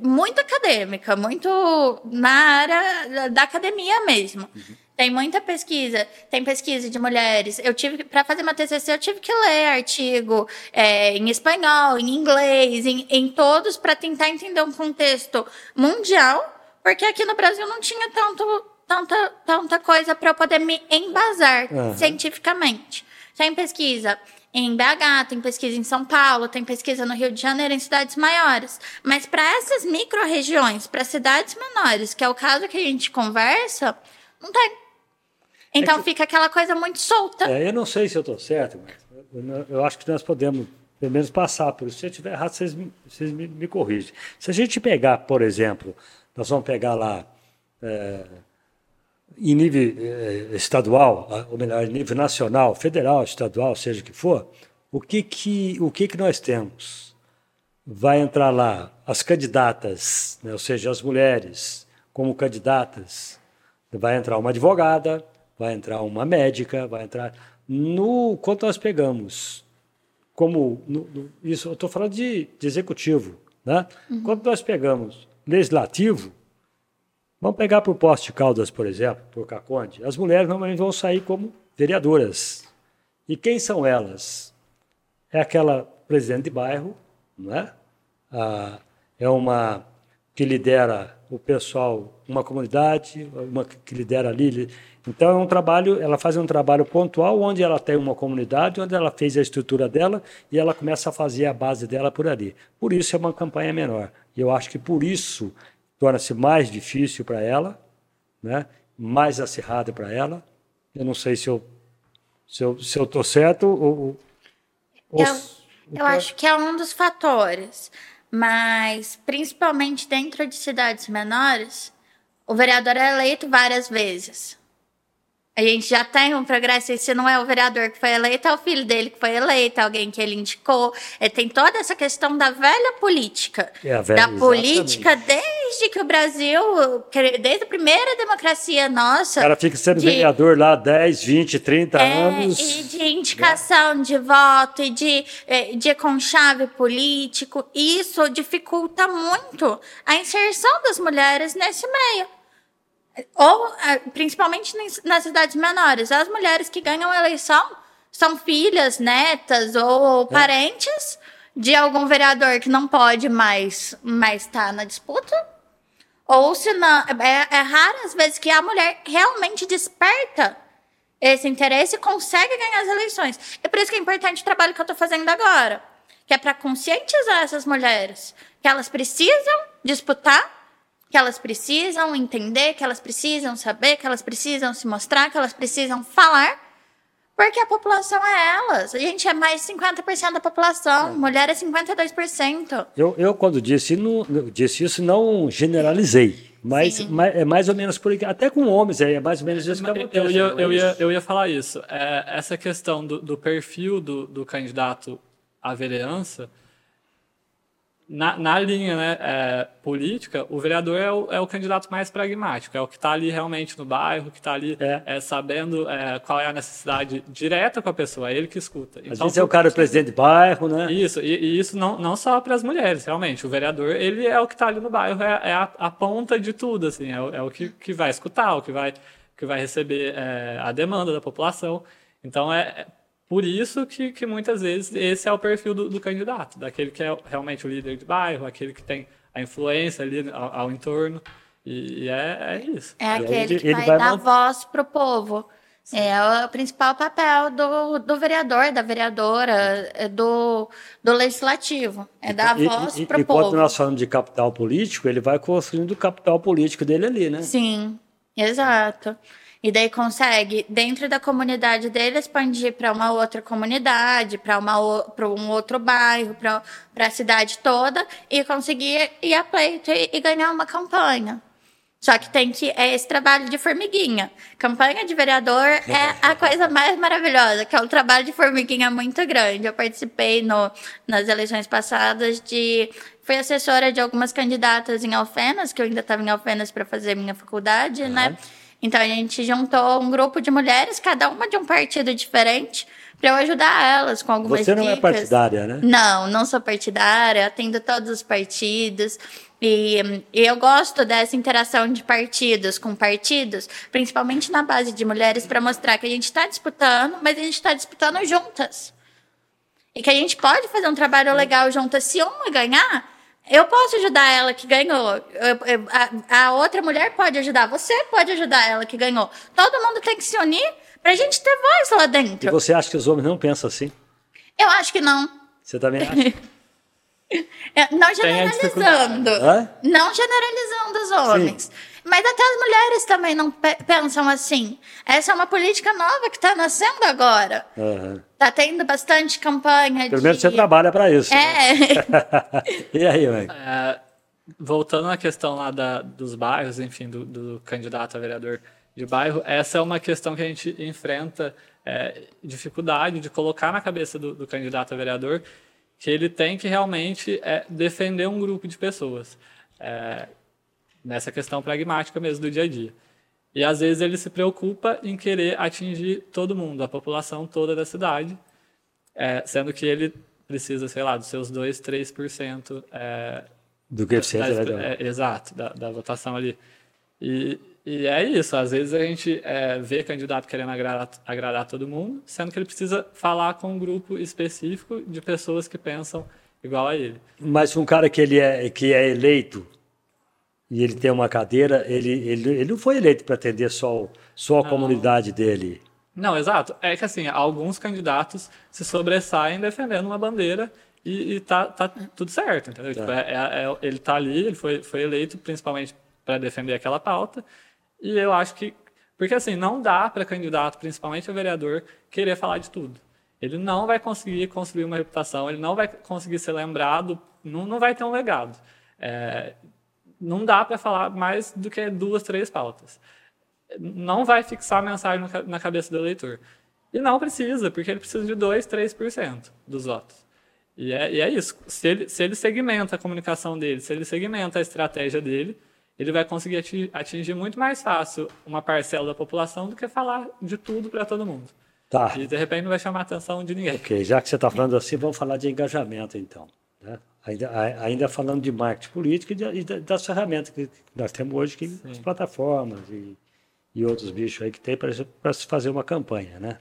muito acadêmica, muito na área da academia mesmo. Uhum. Tem muita pesquisa, tem pesquisa de mulheres. Eu tive, para fazer uma TCC, eu tive que ler artigo é, em espanhol, em inglês, em, em todos, para tentar entender um contexto mundial, porque aqui no Brasil não tinha tanto, tanta, tanta coisa para eu poder me embasar uhum. cientificamente. Tem pesquisa em BH, tem pesquisa em São Paulo, tem pesquisa no Rio de Janeiro, em cidades maiores. Mas para essas micro-regiões, para cidades menores, que é o caso que a gente conversa, não tem. Então é que, fica aquela coisa muito solta. É, eu não sei se eu estou certo, mas eu, acho que nós podemos, pelo menos, passar por isso. Se eu estiver errado, vocês, vocês me, me corrigem. Se a gente pegar, por exemplo, nós vamos pegar lá. É, em nível é, estadual, ou melhor, em nível nacional, federal, estadual, seja o que for, o que que, o que, que nós temos? Vai entrar lá as candidatas, né, ou seja, as mulheres como candidatas, vai entrar uma advogada, vai entrar uma médica, vai entrar. No quanto nós pegamos, como no, no, isso, eu estou falando de, de, executivo, né? Uhum. Quando nós pegamos legislativo, vamos pegar por Poste de Caldas, por exemplo, por Caconde, as mulheres normalmente vão sair como vereadoras. E quem são elas? É aquela presidente de bairro, não é? Ah, é uma que lidera o pessoal, uma comunidade, uma que lidera ali. Então é um trabalho, ela faz um trabalho pontual onde ela tem uma comunidade, onde ela fez a estrutura dela e ela começa a fazer a base dela por ali. Por isso é uma campanha menor. E eu acho que por isso torna-se mais difícil para ela, né? mais acirrada para ela. Eu não sei se eu se eu se eu tô certo ou, ou eu, eu acho que é um dos fatores. Mas, principalmente dentro de cidades menores, o vereador é eleito várias vezes. A gente já tem um progresso, e se não é o vereador que foi eleito, é o filho dele que foi eleito, alguém que ele indicou. É, tem toda essa questão da velha política. É velha, da política desde que o Brasil, desde a primeira democracia nossa. O cara fica sendo de, vereador lá 10, 20, 30 é, anos. E de indicação né? de voto, e de, é, de conchave político. Isso dificulta muito a inserção das mulheres nesse meio. Ou, é, principalmente nas cidades menores, as mulheres que ganham a eleição são filhas, netas ou é. parentes de algum vereador que não pode mais mais estar tá na disputa, ou se não, é, é raro às vezes que a mulher realmente desperta esse interesse e consegue ganhar as eleições. É por isso que é importante o trabalho que eu estou fazendo agora, que é para conscientizar essas mulheres que elas precisam disputar, que elas precisam entender, que elas precisam saber, que elas precisam se mostrar, que elas precisam falar porque a população é elas. A gente é mais 50% da população, é. mulher é 52%. Eu, eu quando disse, não, disse isso, não generalizei. Mas, mas, é mais ou menos por. Até com homens, é mais ou menos isso que acontece. Eu ia, eu ia, eu ia falar isso. É, essa questão do, do perfil do, do candidato à vereança na, na linha né, é, política, o vereador é o, é o, candidato mais pragmático, é o que está ali realmente no bairro, que está ali é. é sabendo é, qual é a necessidade direta com a pessoa, é ele que escuta. Às então, vezes é o cara presidente de bairro, né? Isso, e, e isso não, não só para as mulheres, realmente. O vereador, ele é o que está ali no bairro, é, é, a, a, ponta de tudo, assim, é, o, é o que, que vai escutar, o que vai, que vai receber a demanda da população. Então, é, por isso que, que muitas vezes esse é o perfil do, do, candidato, daquele que é realmente o líder de bairro, aquele que tem a influência ali ao, ao entorno. E, e é, é, isso. É aquele ele, que vai, vai dar voz para o povo. Sim. É o principal papel do, do vereador, da vereadora, é do, do legislativo. É dar e, voz para o povo. Enquanto nós falamos de capital político, ele vai construindo o capital político dele ali, né? Sim, exato. E daí consegue, dentro da comunidade dele, expandir para uma outra comunidade, para um outro bairro, para a cidade toda, e conseguir ir a pleito e, e ganhar uma campanha. Só que tem que. É esse trabalho de formiguinha. Campanha de vereador é a coisa mais maravilhosa, que é um trabalho de formiguinha muito grande. Eu participei no, nas eleições passadas de. Fui assessora de algumas candidatas em Alfenas, que eu ainda estava em Alfenas para fazer minha faculdade, uhum. né? Então a gente juntou um grupo de mulheres, cada uma de um partido diferente, para eu ajudar elas com algumas Você não é dicas. é partidária, né? Não, não sou partidária, atendo todos os partidos. E, e, eu gosto dessa interação de partidos com partidos, principalmente na base de mulheres, para mostrar que a gente está disputando, mas a gente está disputando juntas. E que a gente pode fazer um trabalho legal juntas. Se uma ganhar, eu posso ajudar ela que ganhou. a, a, outra mulher pode ajudar. Você pode ajudar ela que ganhou. Todo mundo tem que se unir pra gente ter voz lá dentro. E você acha que os homens não pensam assim? Eu acho que não. Você também acha? não generalizando. Não generalizando os homens. Sim. Mas até as mulheres também não pensam assim. Essa é uma política nova que está nascendo agora. Uhum. Tá tendo bastante campanha Pelo de... menos você trabalha para isso. É. Né? e aí, Mike? É, voltando à questão lá da, dos bairros, enfim, do, do, candidato a vereador de bairro, essa é uma questão que a gente enfrenta é, dificuldade de colocar na cabeça do, do, candidato a vereador que ele tem que realmente é, defender um grupo de pessoas. É, nessa questão pragmática mesmo do dia a dia. E às vezes ele se preocupa em querer atingir todo mundo, a população toda da cidade, é, sendo que ele precisa, sei lá, dos seus 2, 3% é, do que da, é, Exato, da, da, votação ali. E, e é isso, às vezes a gente é, vê candidato querendo agradar, agradar todo mundo, sendo que ele precisa falar com um grupo específico de pessoas que pensam igual a ele. Mas um cara que ele é, que é eleito e ele tem uma cadeira, ele, ele, ele não foi eleito para atender só, só a não. comunidade dele. Não, exato. É que assim, alguns candidatos se sobressaem defendendo uma bandeira e, e tá, tá tudo certo, entendeu? Tá. Tipo, é, é, é, ele tá ali, ele foi, foi eleito principalmente para defender aquela pauta, e eu acho que. Porque assim, não dá para candidato, principalmente o vereador, querer falar de tudo. Ele não vai conseguir construir uma reputação, ele não vai conseguir ser lembrado, não, não vai ter um legado. É, não dá para falar mais do que duas, três pautas. Não vai fixar a mensagem na cabeça do eleitor. E não precisa, porque ele precisa de 2, 3% dos votos. E é, e é isso. Se ele, se ele segmenta a comunicação dele, se ele segmenta a estratégia dele, ele vai conseguir atingir muito mais fácil uma parcela da população do que falar de tudo para todo mundo. Tá. E de repente não vai chamar a atenção de ninguém. Ok, já que você está falando assim, vamos falar de engajamento então. Né? Ainda, ainda falando de marketing político e, de, e das ferramentas que nós temos hoje, que as plataformas e, e outros bichos aí que tem para se fazer uma campanha, né?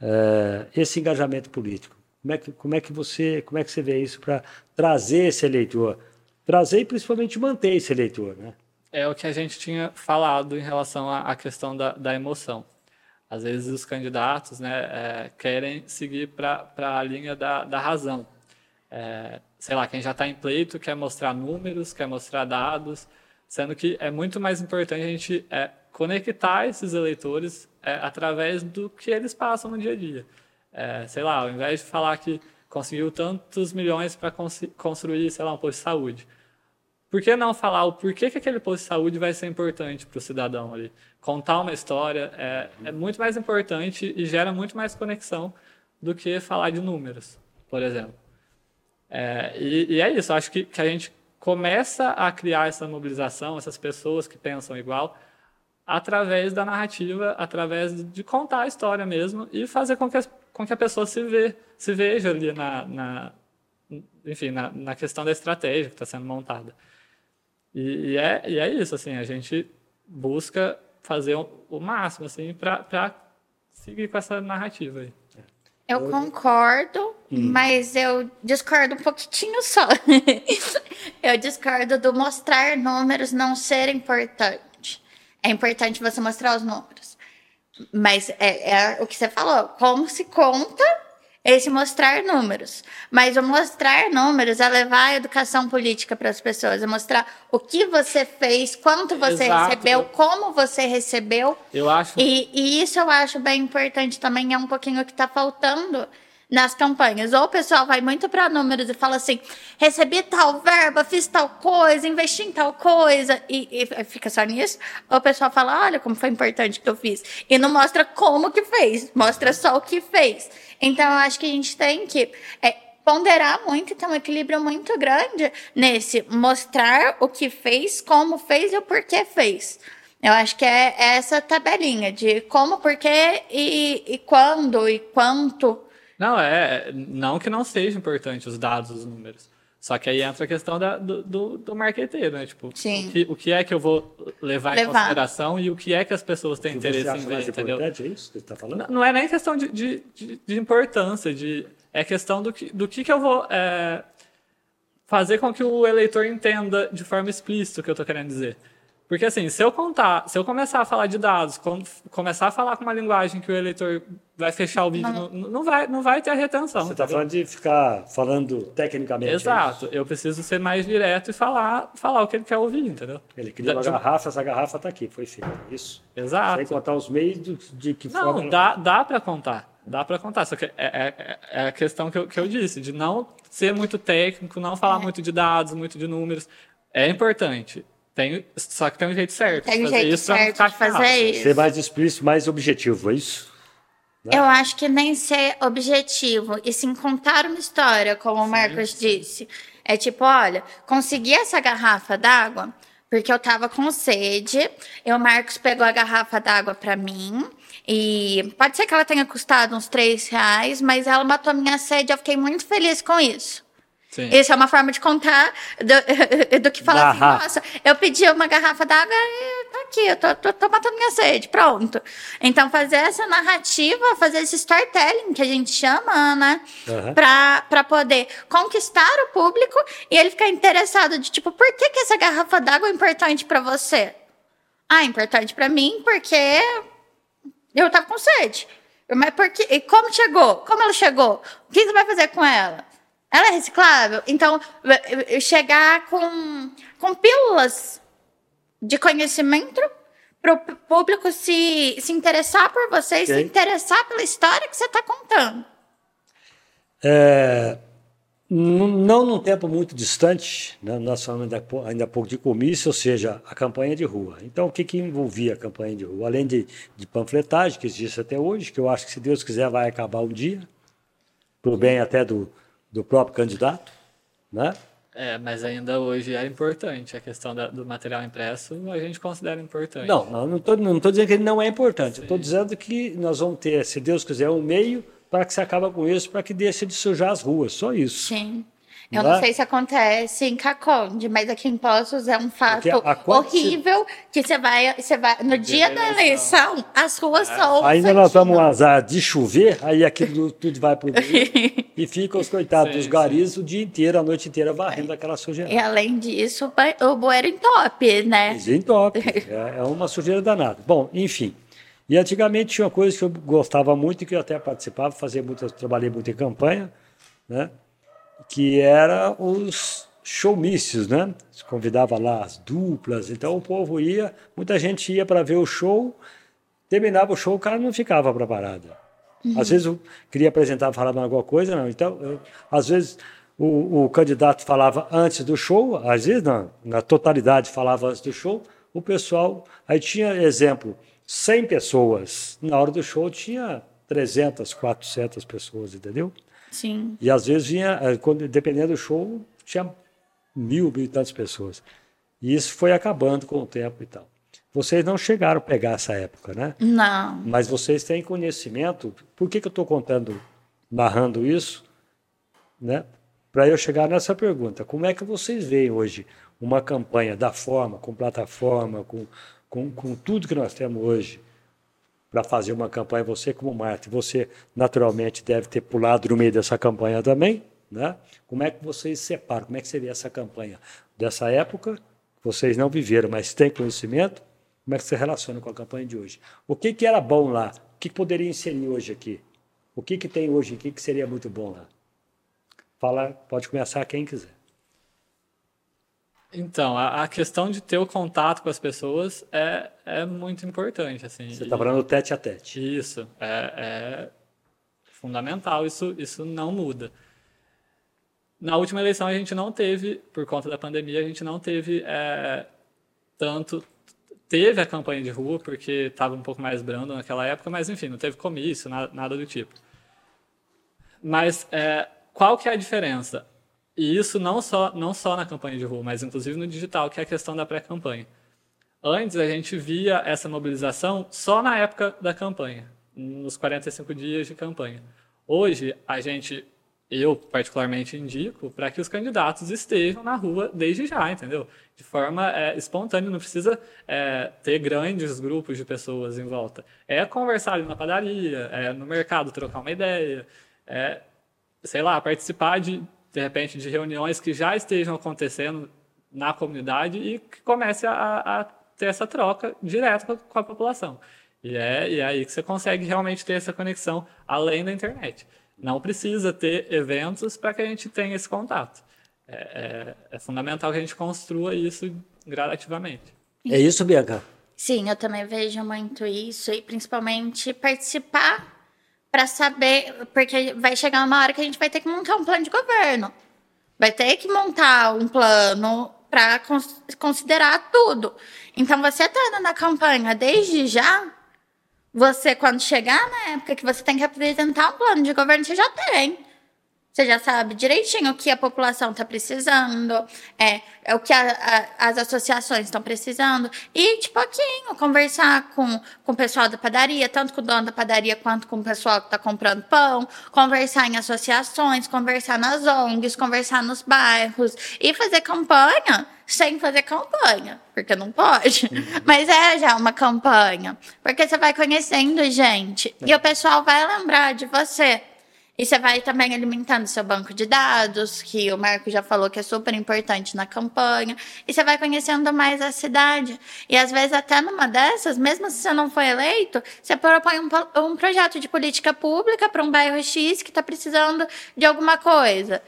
É, esse engajamento político, Como é que, como é que, você, como é que você vê isso para trazer esse eleitor? Trazer e principalmente manter esse eleitor, né? É o que a gente tinha falado em relação à, à questão da, da emoção. Às vezes os candidatos né, é, querem seguir para a linha da, da razão. É, sei lá, quem já está em pleito quer mostrar números, quer mostrar dados, sendo que é muito mais importante a gente é, conectar esses eleitores é, através do que eles passam no dia a dia. É, sei lá, ao invés de falar que conseguiu tantos milhões para construir, sei lá, um posto de saúde, por que não falar o porquê que aquele posto de saúde vai ser importante para o cidadão ali? Contar uma história é, é, muito mais importante e gera muito mais conexão do que falar de números, por exemplo. É, e, e, é isso, acho que, que a gente começa a criar essa mobilização, essas pessoas que pensam igual, através da narrativa, através de contar a história mesmo e fazer com que, as, com que a pessoa se, vê, se veja ali na, na enfim, na, na, questão da estratégia que está sendo montada. E, e, é, e é isso, assim, a gente busca fazer o, o máximo assim, para seguir com essa narrativa aí. Eu concordo, hum. mas eu discordo um pouquinho só. eu discordo do mostrar números não ser importante. É importante você mostrar os números. Mas é, é o que você falou, como se conta esse mostrar números. Mas o mostrar números é levar a educação política para as pessoas, é mostrar o que você fez, quanto você Exato. recebeu, como você recebeu. Eu acho. E, e, isso eu acho bem importante também, é um pouquinho o que está faltando nas campanhas. Ou o pessoal vai muito para números e fala assim: recebi tal verba, fiz tal coisa, investi em tal coisa, e, e, fica só nisso. Ou o pessoal fala: olha como foi importante que eu fiz. E não mostra como que fez, mostra só o que fez. Então, eu acho que a gente tem que. É, ponderar muito ter um equilíbrio muito grande nesse mostrar o que fez, como fez e o porquê fez. Eu acho que é essa tabelinha de como, porquê e, e quando e quanto não, é. Não que não seja importante os dados, os números. Só que aí entra a questão da, do, do, do marqueteiro, né? Tipo, Sim. O, que, o que é que eu vou levar, levar, em consideração e o que é que as pessoas têm interesse em ver, entendeu? É isso que você tá falando? Não, não, é nem questão de, de, de, de, importância, de, é questão do que, do que, que eu vou é, fazer com que o eleitor entenda de forma explícita o que eu estou querendo dizer. Porque assim, se eu contar, se eu começar a falar de dados, começar a falar com uma linguagem que o eleitor vai fechar o vídeo, não, não, não vai, não vai ter a retenção. Você está falando de ficar falando tecnicamente. É Exato. É eu preciso ser mais direto e falar, falar o que ele quer ouvir, entendeu? Ele queria uma garrafa, essa garrafa está aqui, foi feita. Isso. Exato. Sem contar os meios de, de que não, forma. Não, dá, dá para contar. Dá para contar. Só que é, é, é, a questão que eu, que eu disse, de não ser muito técnico, não falar é. muito de dados, muito de números. É importante. Tem, só que tem um jeito certo. Tem um jeito isso certo de fazer isso. Ser mais explícito, mais objetivo, é isso? Né? Eu acho que nem ser objetivo, e sim contar uma história, como sim, o Marcos sim. disse. É tipo, olha, consegui essa garrafa d'água porque eu tava com sede. E o Marcos pegou a garrafa d'água para mim. E pode ser que ela tenha custado uns três reais, mas ela matou a minha sede. Eu fiquei muito feliz com isso. Sim. Isso é uma forma de contar do, do que falar assim, nossa, eu pedi uma garrafa d'água e tá aqui, eu tô, tô, tô, matando minha sede, pronto. Então, fazer essa narrativa, fazer esse storytelling que a gente chama, né? Uhum. Pra, pra poder conquistar o público e ele ficar interessado de tipo, por que, que essa garrafa d'água é importante para você? Ah, é importante para mim porque eu tava com sede. Mas por que, e como chegou? Como ela chegou? O que você vai fazer com ela? Ela é reciclável? Então, chegar com, com pílulas de conhecimento para o público se, se interessar por você e okay. se interessar pela história que você está contando. É, não num tempo muito distante, né, nós falamos ainda, ainda há pouco de comício, ou seja, a campanha de rua. Então, o que, que envolvia a campanha de rua? Além de, de panfletagem, que existe até hoje, que eu acho que, se Deus quiser, vai acabar um dia, para o bem até do, do próprio candidato, né? É, mas ainda hoje é importante a questão da, do material impresso, a gente considera importante. Não, não estou não tô dizendo que ele não é importante, estou dizendo que nós vamos ter, se Deus quiser, um meio para que se acabe com isso, para que deixe de sujar as ruas, só isso. Sim. Eu não, não é? sei se acontece em Caconde, mas aqui em Poços é um fato horrível que você vai, você vai no dia, dia da eleição, eleição, as ruas é. são Ainda nós estamos um azar de chover, aí aquilo tudo vai pro dia e ficam os coitados dos garis sim. o dia inteiro, a noite inteira varrendo aquela sujeira. E além disso, o bueiro entope, né? Entope, é, é uma sujeira danada. Bom, enfim. E antigamente tinha uma coisa que eu gostava muito e que eu até participava, fazia muito, trabalhei muito em campanha, né? Que era os showmícios, né? Se convidava lá as duplas, então o povo ia, muita gente ia para ver o show, terminava o show, o cara não ficava para parada. Uhum. Às vezes eu queria apresentar, falava alguma coisa, não. Então, eu, às vezes o, o, candidato falava antes do show, às vezes não, na totalidade falava antes do show, o pessoal, aí tinha exemplo, 100 pessoas, na hora do show tinha 300, 400 pessoas, entendeu? Sim. E às vezes vinha, eh, quando, dependendo do show, tinha mil, mil e tantas pessoas. E isso foi acabando com o tempo e tal. Vocês não chegaram a pegar essa época, né? Não. Mas vocês têm conhecimento. Por que, que eu estou contando, narrando isso? Né? Para eu chegar nessa pergunta. Como é que vocês veem hoje uma campanha da forma, com plataforma, com, com, com tudo que nós temos hoje? Para fazer uma campanha, você como Marte, você naturalmente deve ter pulado no meio dessa campanha também, né? Como é que vocês separam? Como é que seria essa campanha dessa época? Vocês não viveram, mas têm conhecimento. Como é que se relaciona com a campanha de hoje? O que, que era bom lá? O que, que poderia inserir hoje aqui? O que, que tem hoje aqui que seria muito bom lá? Fala, pode começar quem quiser. Então, a, a, questão de ter o contato com as pessoas é, é muito importante. Assim, Você está falando tete a tete. Isso, é, é, fundamental, isso, isso não muda. Na última eleição a gente não teve, por conta da pandemia, a gente não teve é, tanto. Teve a campanha de rua, porque estava um pouco mais brando naquela época, mas enfim, não teve comício, nada, nada do tipo. Mas é, qual que é a diferença? E isso não só, não só na campanha de rua, mas inclusive no digital, que é a questão da pré-campanha. Antes a gente via essa mobilização só na época da campanha, nos 45 dias de campanha. Hoje a gente, eu particularmente indico para que os candidatos estejam na rua desde já, entendeu? De forma é, espontânea, não precisa é, ter grandes grupos de pessoas em volta. É conversar ali na padaria, é no mercado trocar uma ideia, é, sei lá, participar de de repente, de reuniões que já estejam acontecendo na comunidade e que comece a, a ter essa troca direta com a população. E é, e é aí que você consegue realmente ter essa conexão além da internet. Não precisa ter eventos para que a gente tenha esse contato. É, é, é, fundamental que a gente construa isso gradativamente. É isso, Bianca? Sim, eu também vejo muito isso e principalmente participar para saber, porque vai chegar uma hora que a gente vai ter que montar um plano de governo. Vai ter que montar um plano para considerar tudo. Então, você tá na campanha desde já, você, quando chegar na época que você tem que apresentar um plano de governo, você já tem. Você já sabe direitinho o que a população está precisando, é, é, o que a, a, as associações estão precisando. E, de pouquinho, conversar com, com o pessoal da padaria, tanto com o dono da padaria quanto com o pessoal que está comprando pão, conversar em associações, conversar nas ONGs, conversar nos bairros e fazer campanha sem fazer campanha, porque não pode. Uhum. Mas é já uma campanha, porque você vai conhecendo gente é. e o pessoal vai lembrar de você. E você vai também alimentando seu banco de dados, que o Marco já falou que é super importante na campanha. E você vai conhecendo mais a cidade. E às vezes, até numa dessas, mesmo se você não for eleito, você propõe um, um projeto de política pública para um bairro X que está precisando de alguma coisa.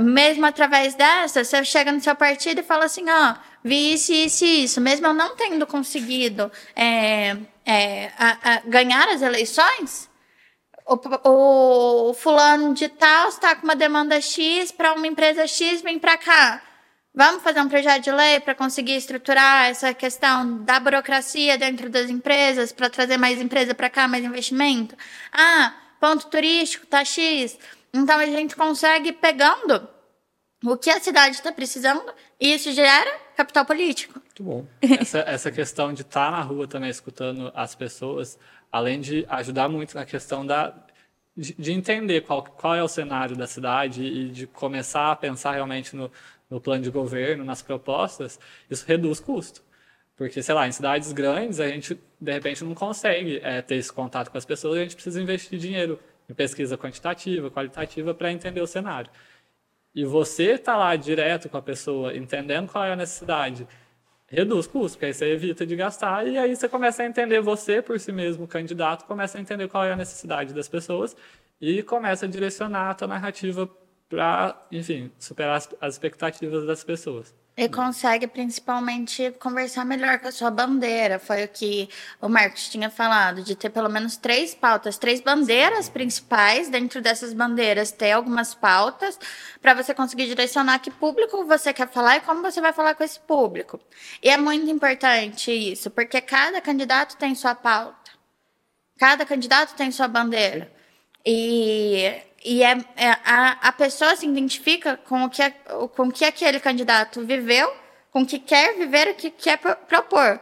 Mesmo através dessa, você chega no seu partido e fala assim: ó, vi isso, isso, isso. Mesmo eu não tendo conseguido é, é, a, a ganhar as eleições o, o fulano de tal está com uma demanda X para uma empresa X, vem para cá. Vamos fazer um projeto de lei para conseguir estruturar essa questão da burocracia dentro das empresas, para trazer mais empresa para cá, mais investimento? Ah, ponto turístico tá X. Então a gente consegue pegando o que a cidade está precisando e isso gera capital político. Muito bom. Essa, essa questão de estar tá na rua também escutando as pessoas além de ajudar muito na questão da, de, de, entender qual, qual é o cenário da cidade e de começar a pensar realmente no, no plano de governo, nas propostas, isso reduz custo. Porque, sei lá, em cidades grandes, a gente, de repente, não consegue é, ter esse contato com as pessoas a gente precisa investir dinheiro em pesquisa quantitativa, qualitativa, para entender o cenário. E você está lá direto com a pessoa, entendendo qual é a necessidade, reduz custo, porque aí você evita de gastar e aí você começa a entender você por si mesmo, candidato, começa a entender qual é a necessidade das pessoas e começa a direcionar a tua narrativa para, enfim, superar as, as expectativas das pessoas. E consegue principalmente conversar melhor com a sua bandeira. Foi o que o Marcos tinha falado, de ter pelo menos três pautas, três bandeiras principais. Dentro dessas bandeiras, ter algumas pautas para você conseguir direcionar que público você quer falar e como você vai falar com esse público. E é muito importante isso, porque cada candidato tem sua pauta. Cada candidato tem sua bandeira. E e é, é, a, a pessoa se identifica com o, que, com o que aquele candidato viveu, com o que quer viver, o que quer propor.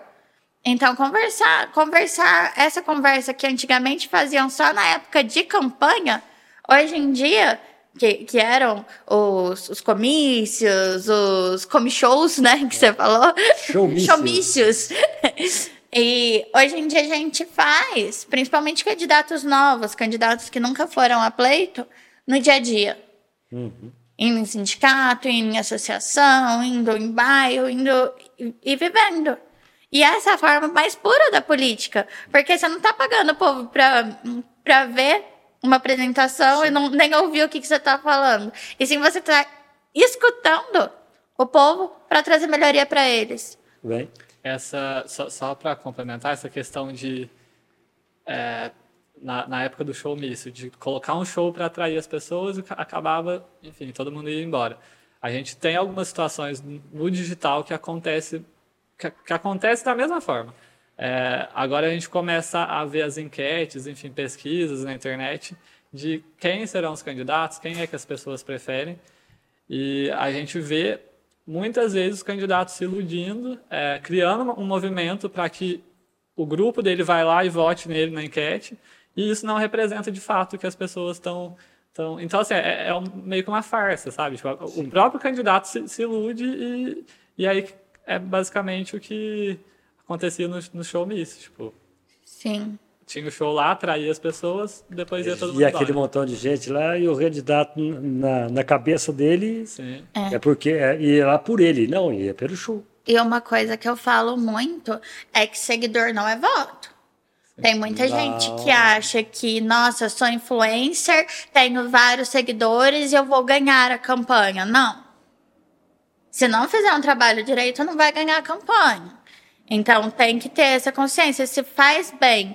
Então, conversar, conversar, essa conversa que antigamente faziam só na época de campanha, hoje em dia, que, que eram os, os comícios, os comichous, né, que você falou? Showmícios. Showmícios. E hoje em dia a gente faz, principalmente candidatos novos, candidatos que nunca foram a pleito, no dia a dia. Uhum. Indo em sindicato, indo em associação, indo em bairro, indo e, e vivendo. E essa é a forma mais pura da política. Porque você não está pagando o povo para ver uma apresentação sim. e não, nem ouvir o que, que você está falando. E sim você está escutando o povo para trazer melhoria para eles. Bem essa só, só para complementar essa questão de é, na, na, época do show misto, de colocar um show para atrair as pessoas e acabava, enfim, todo mundo ia embora. A gente tem algumas situações no digital que acontece que, que acontece da mesma forma. É, agora a gente começa a ver as enquetes, enfim, pesquisas na internet de quem serão os candidatos, quem é que as pessoas preferem. E a gente vê muitas vezes os candidatos se iludindo, é, criando um movimento para que o grupo dele vai lá e vote nele na enquete, e isso não representa de fato que as pessoas estão. Tão... Então, assim, é, é meio que uma farsa, sabe? Tipo, o próprio candidato se, se, ilude e, e aí é basicamente o que acontecia no, no show Miss. Tipo, Sim tinha o show lá, atraía as pessoas, depois ia todo mundo. E aquele montão de gente lá e o candidato na, na cabeça dele Sim. É. é porque é, ia lá por ele, não, ia pelo show. E uma coisa que eu falo muito é que seguidor não é voto. Tem muita não. gente que acha que, nossa, sou influencer, tenho vários seguidores e eu vou ganhar a campanha. Não. Se não fizer um trabalho direito, não vai ganhar a campanha. Então tem que ter essa consciência. Se faz bem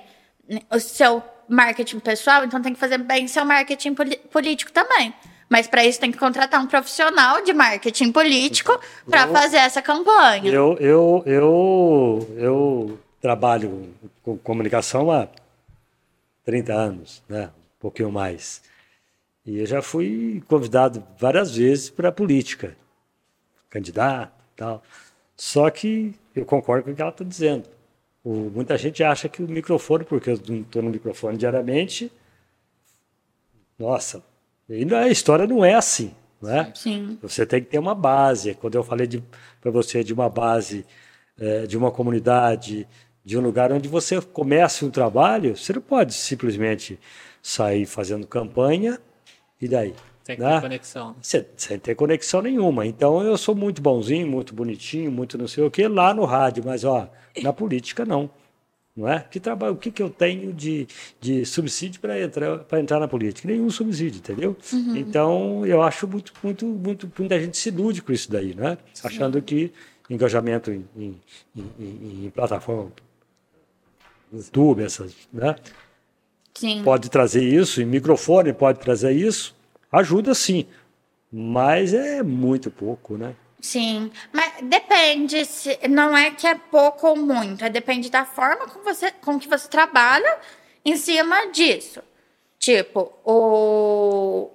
o seu marketing pessoal, então tem que fazer bem seu marketing político também. Mas para isso tem que contratar um profissional de marketing político para fazer essa campanha. Eu, eu, eu, eu trabalho com comunicação há 30 anos, né? um pouquinho mais. E eu já fui convidado várias vezes para a política, candidato tal. Só que eu concordo com o que ela está dizendo. O, muita gente acha que o microfone, porque eu não estou no microfone diariamente, nossa, a história não é assim. Né? Sim. Você tem que ter uma base. Quando eu falei para você de uma base, é, de uma comunidade, de um lugar onde você começa um trabalho, você não pode simplesmente sair fazendo campanha e daí. Tem que né? ter conexão. Sem, sem ter conexão nenhuma. Então eu sou muito bonzinho, muito bonitinho, muito não sei o que lá no rádio, mas ó, na política não. Não é? Que trabalho, o que, que eu tenho de, de subsídio para entrar, entrar na política? Nenhum subsídio, entendeu? Uhum. Então eu acho muito, muito, muito, muita gente se ilude com isso daí, né? Achando que engajamento em, em, em, em plataforma, YouTube, essas, né? Sim. Pode trazer isso, em microfone pode trazer isso, Ajuda sim, mas é muito pouco, né? Sim, mas depende, se, não é que é pouco ou muito, é depende da forma com, você, com que você trabalha em cima disso. Tipo, o,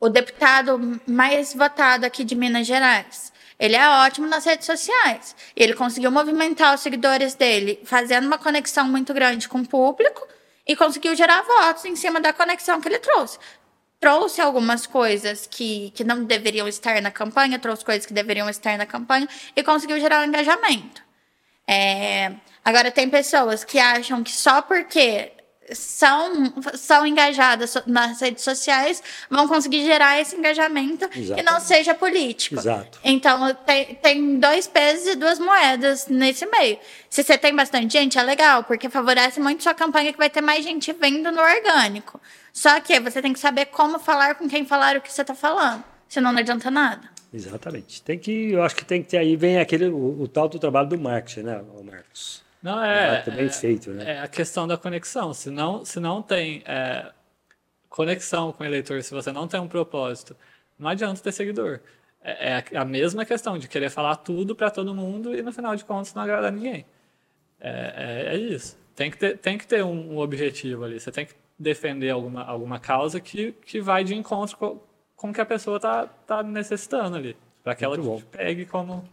o deputado mais votado aqui de Minas Gerais, ele é ótimo nas redes sociais. Ele conseguiu movimentar os seguidores dele, fazendo uma conexão muito grande com o público e conseguiu gerar votos em cima da conexão que ele trouxe. Trouxe algumas coisas que, que não deveriam estar na campanha, trouxe coisas que deveriam estar na campanha e conseguiu gerar um engajamento. É, agora, tem pessoas que acham que só porque são, são engajadas nas redes sociais vão conseguir gerar esse engajamento Exatamente. que não seja político. Exato. Então, tem, tem dois pesos e duas moedas nesse meio. Se você tem bastante gente, é legal, porque favorece muito sua campanha que vai ter mais gente vendo no orgânico. Só que você tem que saber como falar com quem falar o que você está falando, senão não adianta nada. Exatamente. Tem que, eu acho que tem que ter aí, vem aquele, o, o tal do trabalho do marketing, né, Marcos? Não, é. é bem é, feito, né? É a questão da conexão. Se não, se não tem é, conexão com o eleitor, se você não tem um propósito, não adianta ter seguidor. É, é a mesma questão de querer falar tudo para todo mundo e no final de contas não agradar ninguém. É, é, é, isso. Tem que ter, tem que ter um, um, objetivo ali. Você tem que defender alguma, alguma causa que, que vai de encontro com, com o que a pessoa está tá necessitando ali. Para que Muito ela bom. pegue como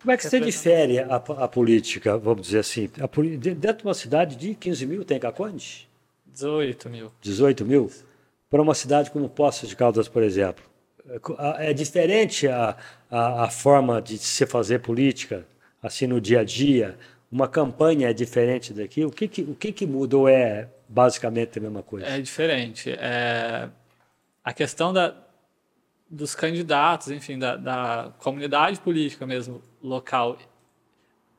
como é que você difere a, a política, vamos dizer assim? A, dentro de uma cidade de 15 mil tem Caconde? 18 mil. 18 mil? Para uma cidade como Poços de Caldas, por exemplo. É diferente a, a, a, forma de se fazer política, assim, no dia a dia? Uma campanha é diferente daqui? O que, que, o que, que muda ou é basicamente a mesma coisa? É diferente. É... A questão da, dos candidatos, enfim, da, da comunidade política mesmo local,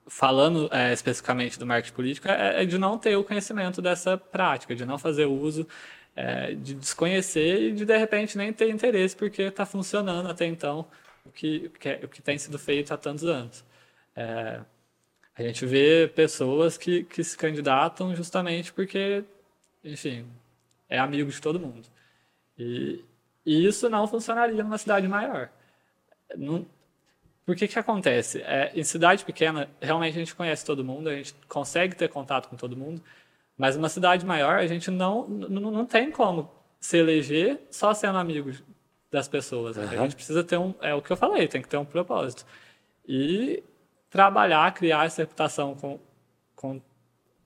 falando é, especificamente do marketing político, é, é, de não ter o conhecimento dessa prática, de não fazer uso, é, de desconhecer e de, de repente, nem ter interesse porque está funcionando até então o que, é, o que tem sido feito há tantos anos. É, a gente vê pessoas que, que se candidatam justamente porque, enfim, é amigo de todo mundo. E, e isso não funcionaria numa cidade maior. Não, por que que acontece? É, em cidade pequena, realmente a gente conhece todo mundo, a gente consegue ter contato com todo mundo, mas numa cidade maior, a gente não, não, não tem como se eleger só sendo amigo das pessoas. Uhum. A gente precisa ter um, é o que eu falei, tem que ter um propósito. E trabalhar, criar essa reputação com, com,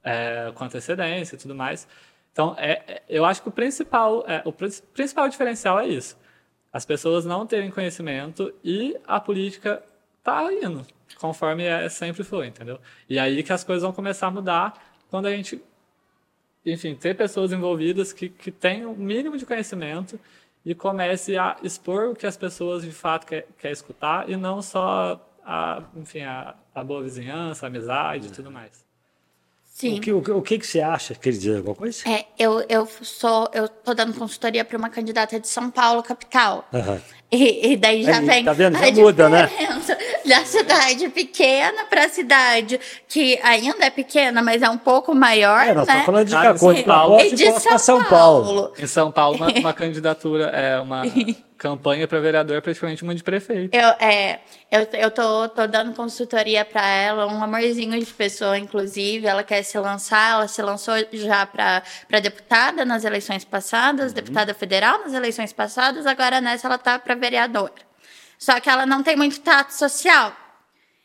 é, com antecedência e tudo mais. Então, é, é, eu acho que o principal, é, o principal diferencial é isso. As pessoas não terem conhecimento e a política tá indo, conforme é, sempre foi, entendeu? E aí que as coisas vão começar a mudar quando a gente, enfim, ter pessoas envolvidas que, que têm o um mínimo de conhecimento e comece a expor o que as pessoas de fato quer, quer escutar e não só a, enfim, a, a boa vizinhança, a amizade e tudo mais. Sim. O que, o, o que, que você acha? Quer dizer alguma coisa? É, eu, eu sou, eu tô dando consultoria para uma candidata de São Paulo, capital. Uhum. E, e, daí já Aí, vem tá vendo? Já muda, né? da cidade pequena para cidade que ainda é pequena, mas é um pouco maior, é, nós né? falando de Cacô, Paulo, e de São, São Paulo. Paulo. Em São Paulo, uma, uma candidatura, é uma campanha para vereador é praticamente uma de prefeito. Eu, é, eu, eu tô, tô dando consultoria para ela, um amorzinho de pessoa, inclusive. Ela quer se lançar, ela se lançou já para deputada nas eleições passadas, uhum. deputada federal nas eleições passadas, agora nessa ela tá para vereadora. Só que ela não tem muito tato social.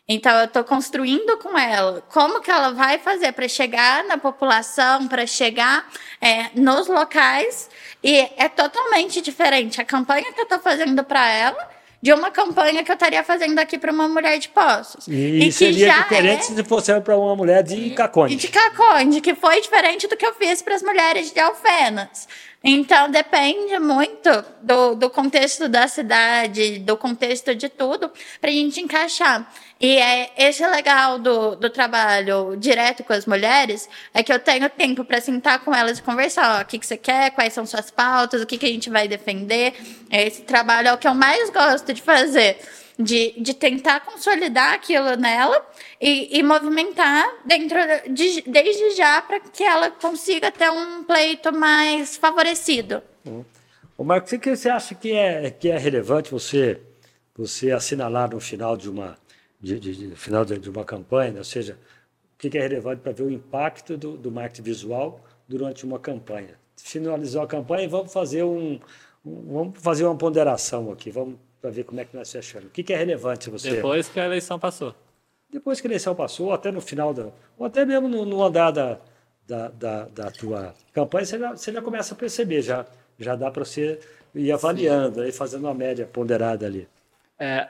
Então eu estou construindo com ela como que ela vai fazer para chegar na população, para chegar é, nos locais e é totalmente diferente a campanha que eu estou fazendo para ela de uma campanha que eu estaria fazendo aqui para uma mulher de Poços. E, e seria diferente é... se fosse para uma mulher de Caconde. De Caconde, que foi diferente do que eu fiz para as mulheres de Alfenas. Então, depende muito do, do contexto da cidade, do contexto de tudo, para a gente encaixar. E é, esse é legal do, do trabalho direto com as mulheres, é que eu tenho tempo para sentar com elas e conversar. Ó, o que, que você quer, quais são suas pautas, o que, que a gente vai defender. Esse trabalho é o que eu mais gosto de fazer de, de tentar consolidar aquilo nela e, e movimentar dentro de, desde já para que ela consiga ter um pleito mais favorecido. Hum. Marcos, o que você acha que é, que é relevante você, você assinalar no final de uma, de, de, de final de, uma campanha, ou seja, o que é relevante para ver o impacto do, do marketing visual durante uma campanha? Finalizou a campanha e vamos fazer um, um vamos fazer uma ponderação aqui, vamos para ver como é que nós achamos. O que, que é relevante você? Depois que a eleição passou. Depois que a eleição passou, até no final da. Ou até mesmo no, no andar da, da, da, da tua campanha, você já, você já começa a perceber, já, já dá para você ir avaliando, aí fazendo uma média ponderada ali. É,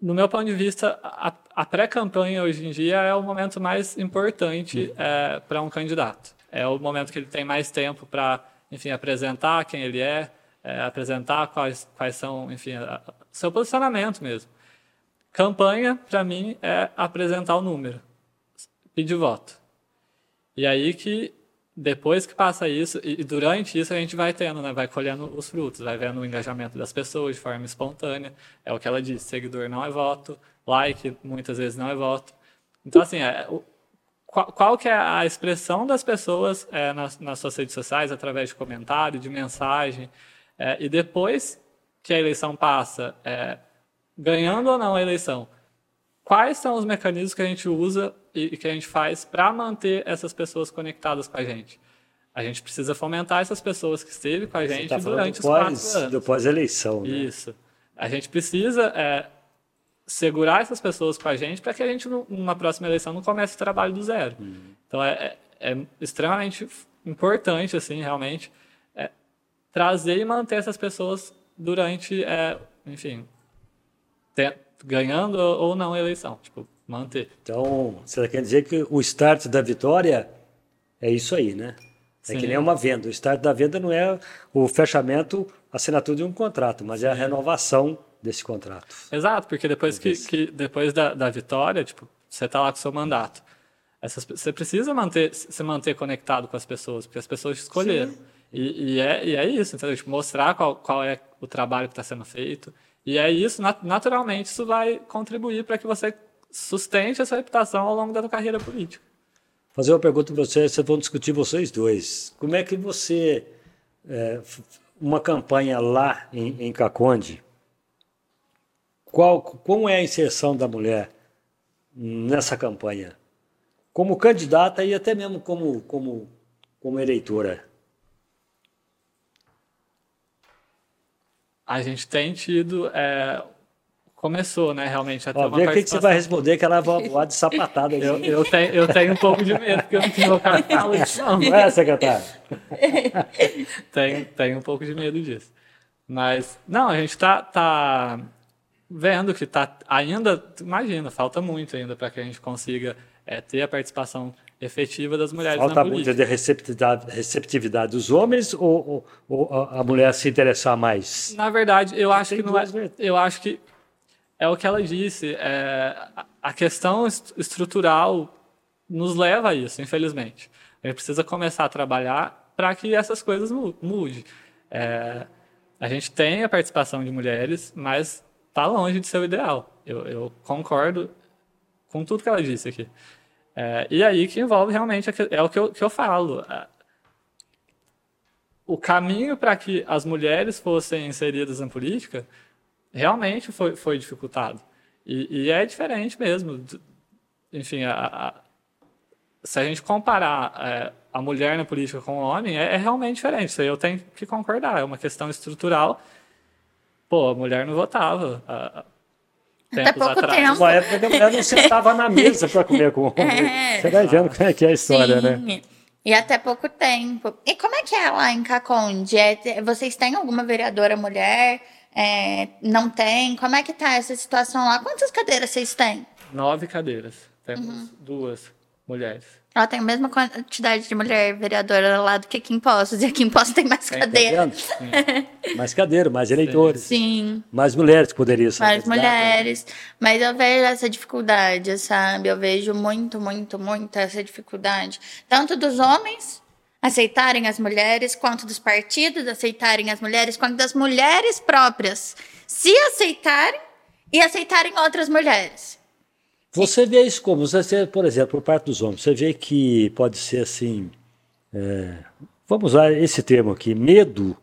no meu ponto de vista, a, a pré-campanha hoje em dia é o momento mais importante é, para um candidato. É o momento que ele tem mais tempo para, enfim, apresentar quem ele é, é, apresentar quais, quais são, enfim, a, seu posicionamento mesmo. Campanha, para mim, é apresentar o número, pedir voto. E aí que depois que passa isso, e durante isso a gente vai tendo, né, vai colhendo os frutos, vai vendo o engajamento das pessoas de forma espontânea. É o que ela disse, seguidor não é voto, like muitas vezes não é voto. Então, assim, é, o, qual, qual, que é a expressão das pessoas é, nas, nas, suas redes sociais, através de comentário, de mensagem, é, e depois que a eleição passa, é, ganhando ou não a eleição, quais são os mecanismos que a gente usa e, que a gente faz para manter essas pessoas conectadas com a gente. A gente precisa fomentar essas pessoas que esteve com a gente tá durante os pós, quatro anos. Do pós-eleição, né? Isso. A gente precisa é, segurar essas pessoas com a gente para que a gente, numa próxima eleição, não comece o trabalho do zero. Uhum. Então, é, é, é, extremamente importante, assim, realmente, é, trazer e manter essas pessoas durante, é, enfim, ganhando ou não a eleição. Tipo, manter. Então, você quer dizer que o start da vitória é isso aí, né? É Sim. que nem uma venda. O start da venda não é o fechamento, a assinatura de um contrato, mas é a renovação desse contrato. Exato, porque depois, que, que, depois da, da vitória, tipo, você está lá com o seu mandato. Essas, você precisa manter, se manter conectado com as pessoas, porque as pessoas escolheram. E, e, é, e é isso, entendeu? Tipo, mostrar qual, qual é o trabalho que está sendo feito. E é isso, naturalmente, isso vai contribuir para que você sustente essa reputação ao longo da tua carreira política. Fazer uma pergunta para vocês, vocês vão discutir vocês dois. Como é que você, é, uma campanha lá em, em Caconde, qual, como é a inserção da mulher nessa campanha? Como candidata e até mesmo como, como, como eleitora? a gente tem tido. É, começou, né, realmente, Ó, vê o que, que você vai responder, que ela vai voar de sapatada. eu, eu, tenho, eu tenho um pouco de medo, porque eu não tenho local não. Não é, secretário? tenho, tenho um pouco de medo disso. Mas, não, a gente está tá vendo que está ainda, imagina, falta muito ainda para que a gente consiga é, ter a participação efetiva das mulheres Falta na política. Falta muito de receptividade, receptividade dos homens ou, ou, ou, a mulher se interessar mais? Na verdade, eu acho que não é, eu acho que é o que ela disse, é, a questão estrutural nos leva a isso, infelizmente. A gente precisa começar a trabalhar para que essas coisas mudem. É, a gente tem a participação de mulheres, mas está longe de ser o ideal. Eu, eu concordo com tudo que ela disse aqui. É, e aí que envolve realmente, é o que eu, que eu falo. É, o caminho para que as mulheres fossem inseridas na política realmente foi, foi dificultado. E, e é diferente mesmo. Enfim, a, a, se a gente comparar é, a mulher na política com o homem, é, é, realmente diferente. Isso aí eu tenho que concordar. É uma questão estrutural. Pô, a mulher não votava. A, até pouco atrás. tempo. Uma época que a mulher não sentava na mesa para comer com o homem. É. Você vai vendo como é que é a história, Sim. né? E até pouco tempo. E como é que é lá em Caconde? É, vocês têm alguma vereadora mulher? É, não tem? Como é que tá essa situação lá? Quantas cadeiras vocês têm? Nove cadeiras. Temos uhum. duas mulheres. Ela tem a mesma quantidade de mulher vereadora lá do que aqui em Poços. E aqui em Poços tem mais é, cadeiras. Tá mais cadeira, mais eleitores. Sim. Mais mulheres que poderiam ser. Mais mulheres. Mas eu vejo essa dificuldade, sabe? Eu vejo muito, muito, muito essa dificuldade. Tanto dos homens aceitarem as mulheres, quanto dos partidos aceitarem as mulheres, quanto das mulheres próprias se aceitarem e aceitarem outras mulheres. Você vê isso como? Você, por exemplo, por parte dos homens, você vê que pode ser assim. É, vamos usar esse termo aqui, medo.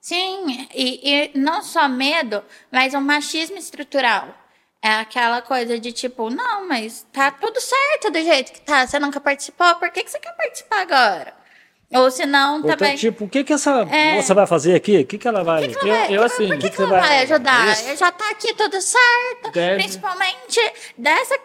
Sim, e, e não só medo, mas um machismo estrutural. É aquela coisa de tipo, não, mas tá tudo certo do jeito que tá. Você nunca participou, por que, que você quer participar agora? Ou se não, então, também. Tipo, o que, que essa é... moça vai fazer aqui? O que, que ela vai. Que que ela vai... Eu, eu, assim. Por que, que, que ela vai, vai ajudar? Isso. Já tá aqui tudo certo. Deve... Principalmente dessa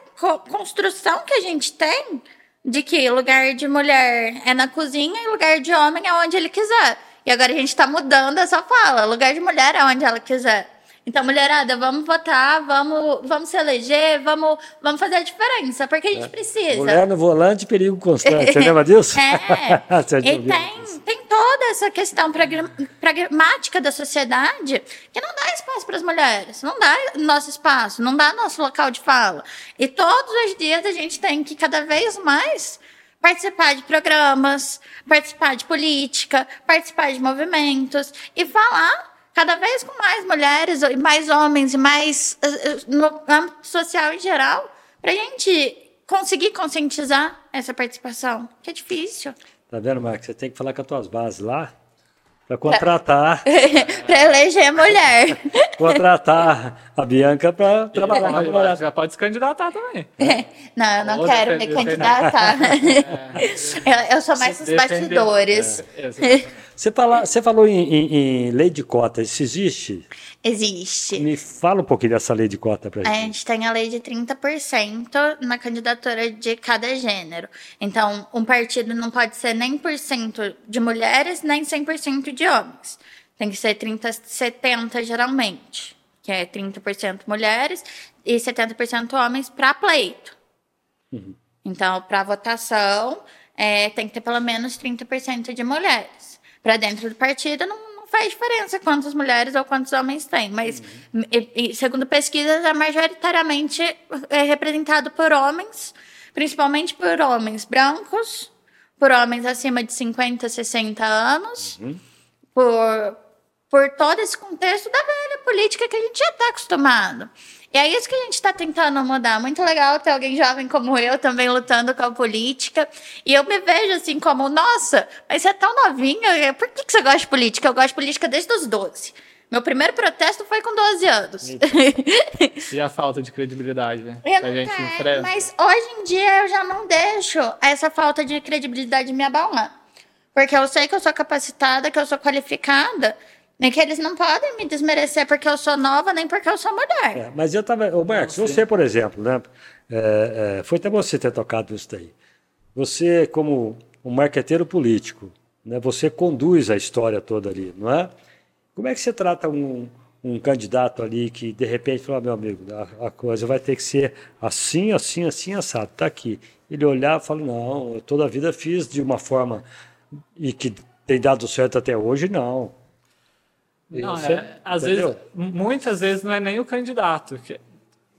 construção que a gente tem de que lugar de mulher é na cozinha e lugar de homem é onde ele quiser. E agora a gente está mudando essa fala. Lugar de mulher é onde ela quiser. Então, mulherada, vamos votar, vamos, vamos se eleger, vamos, vamos fazer a diferença, porque a gente é. precisa. Mulher no volante, perigo constante. Você lembra disso? É. e tem, tem toda essa questão pragmática da sociedade que não dá espaço para as mulheres, não dá nosso espaço, não dá nosso local de fala. E todos os dias a gente tem que cada vez mais participar de programas, participar de política, participar de movimentos e falar cada vez com mais mulheres e mais homens e mais eh, eh, no âmbito social em geral, para a gente conseguir conscientizar essa participação, que é difícil. Tá vendo, Marcos? Você tem que falar com as tuas bases lá para contratar. para eleger mulher. contratar a Bianca para trabalhar com mulher. Já pode se candidatar também. É. Não, eu não Ou quero me candidatar. É. eu, eu, sou mais dos bastidores. É, você, fala, você falou em, em, em, lei de cotas, isso existe? Existe. Me fala um pouquinho dessa lei de cota para gente. A gente tem a lei de 30% na candidatura de cada gênero. Então, um partido não pode ser nem por cento de mulheres, nem 100% de homens. Tem que ser 30, 70 geralmente, que é 30% mulheres e 70% homens para pleito. Uhum. Então, para votação, é, tem que ter pelo menos 30% de mulheres para dentro do partido, não, não, faz diferença quantas mulheres ou quantos homens tem. Mas, uhum. e, e, segundo pesquisas, é majoritariamente é representado por homens, principalmente por homens brancos, por homens acima de 50, 60 anos, uhum. por, por todo esse contexto da política que a gente já está acostumado. E é isso que a gente está tentando mudar. Muito legal ter alguém jovem como eu também lutando com a política. E eu me vejo assim como, nossa, mas você é tão novinha, por que, que você gosta de política? Eu gosto de política desde os 12. Meu primeiro protesto foi com 12 anos. E a falta de credibilidade, né? Eu gente quero, mas hoje em dia eu já não deixo essa falta de credibilidade me abalar. Porque eu sei que eu sou capacitada, que eu sou qualificada. Nem que eles não podem me desmerecer porque eu sou nova, nem porque eu sou mulher. É, mas eu tava. Ô, Marcos, você, por exemplo, né? É, é, foi até você ter tocado isso daí. Você, como um marqueteiro político, né, você conduz a história toda ali, não é? Como é que você trata um, um candidato ali que de repente fala, meu amigo, a, a, coisa vai ter que ser assim, assim, assim, assado, tá aqui. Ele olhar e fala, não, eu toda a vida fiz de uma forma e que tem dado certo até hoje, não. Não, é, às vezes, muitas vezes não é nem o candidato. Que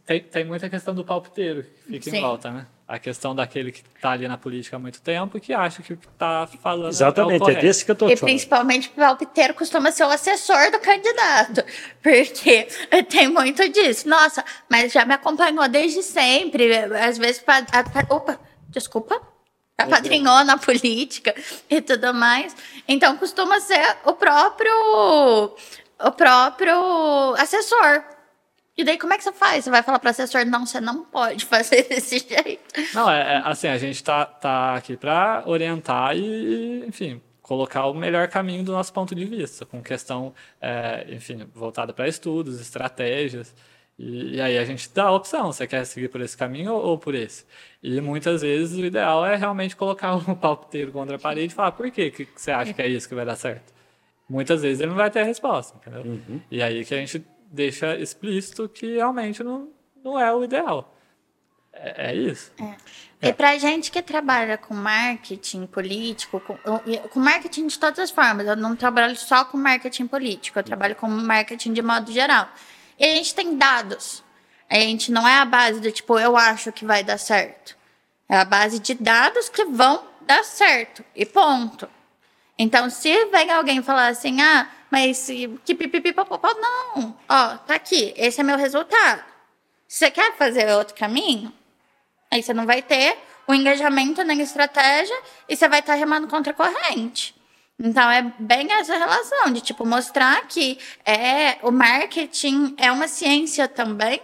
tem, tem muita questão do palpiteiro que fica Sim. em volta, né? A questão daquele que está ali na política há muito tempo e que acha que o que está falando Exatamente, é, é desse que eu estou falando. E principalmente o palpiteiro costuma ser o assessor do candidato, porque tem muito disso. Nossa, mas já me acompanhou desde sempre, às vezes... Pra, pra, opa, desculpa apadrinhou na política e tudo mais. Então costuma ser o próprio o próprio assessor. E daí como é que você faz? Você vai falar para o assessor, não, você não pode fazer desse jeito. Não, é, é assim, a gente tá, tá aqui para orientar e, enfim, colocar o melhor caminho do nosso ponto de vista, com questão, é, enfim, voltada para estudos, estratégias. E, e, aí a gente dá a opção, você quer seguir por esse caminho ou, ou, por esse? E muitas vezes o ideal é realmente colocar o palpiteiro contra a parede e falar por quê que você acha que é isso que vai dar certo. Muitas vezes ele não vai ter a resposta, entendeu? Uhum. E aí que a gente deixa explícito que realmente não, não é o ideal. É, é isso. É. E pra gente que trabalha com marketing político, com, com marketing de todas as formas, eu não trabalho só com marketing político, eu trabalho com marketing de modo geral. E a gente tem dados. A gente não é a base do tipo, eu acho que vai dar certo. É a base de dados que vão dar certo. E ponto. Então, se vem alguém falar assim, ah, mas que pipipipopopó, não. Ó, tá aqui, esse é meu resultado. Se você quer fazer outro caminho, aí você não vai ter o engajamento nem estratégia e você vai estar remando contra a corrente. Então é bem essa relação de tipo mostrar que é o marketing é uma ciência também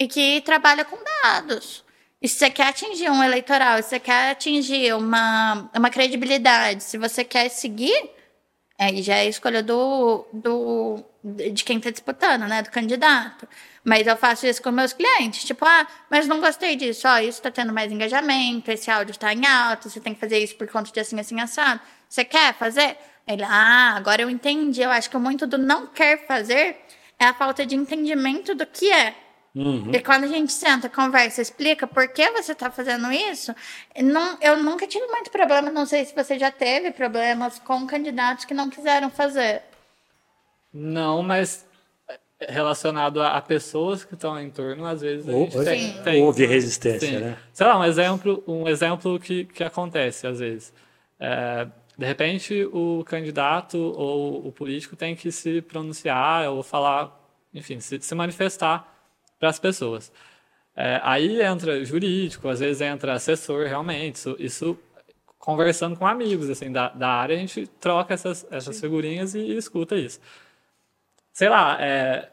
e que trabalha com dados. E se você quer atingir um eleitoral, se você quer atingir uma, uma credibilidade, se você quer seguir, Aí já é escolha do, do, de quem está disputando, né? Do candidato. Mas eu faço isso com meus clientes. Tipo, ah, mas não gostei disso. Ó, isso está tendo mais engajamento, esse áudio está em alta, você tem que fazer isso por conta de assim, assim, assado. Você quer fazer? Ele, ah, agora eu entendi. Eu acho que muito do não quer fazer é a falta de entendimento do que é. Uhum. E quando a gente senta, conversa, explica por que você está fazendo isso, não, eu nunca tive muito problema. Não sei se você já teve problemas com candidatos que não quiseram fazer. Não, mas relacionado a, a pessoas que estão em torno, às vezes a gente tem, tem, houve resistência, sim. né? Sei lá, um exemplo, um exemplo que, que acontece às vezes. É, de repente, o candidato ou o político tem que se pronunciar ou falar, enfim, se, se manifestar para as pessoas. É, aí entra jurídico, às vezes entra assessor, realmente. Isso, isso conversando com amigos assim da, da área, a gente troca essas, essas figurinhas e, e escuta isso. Sei lá, é,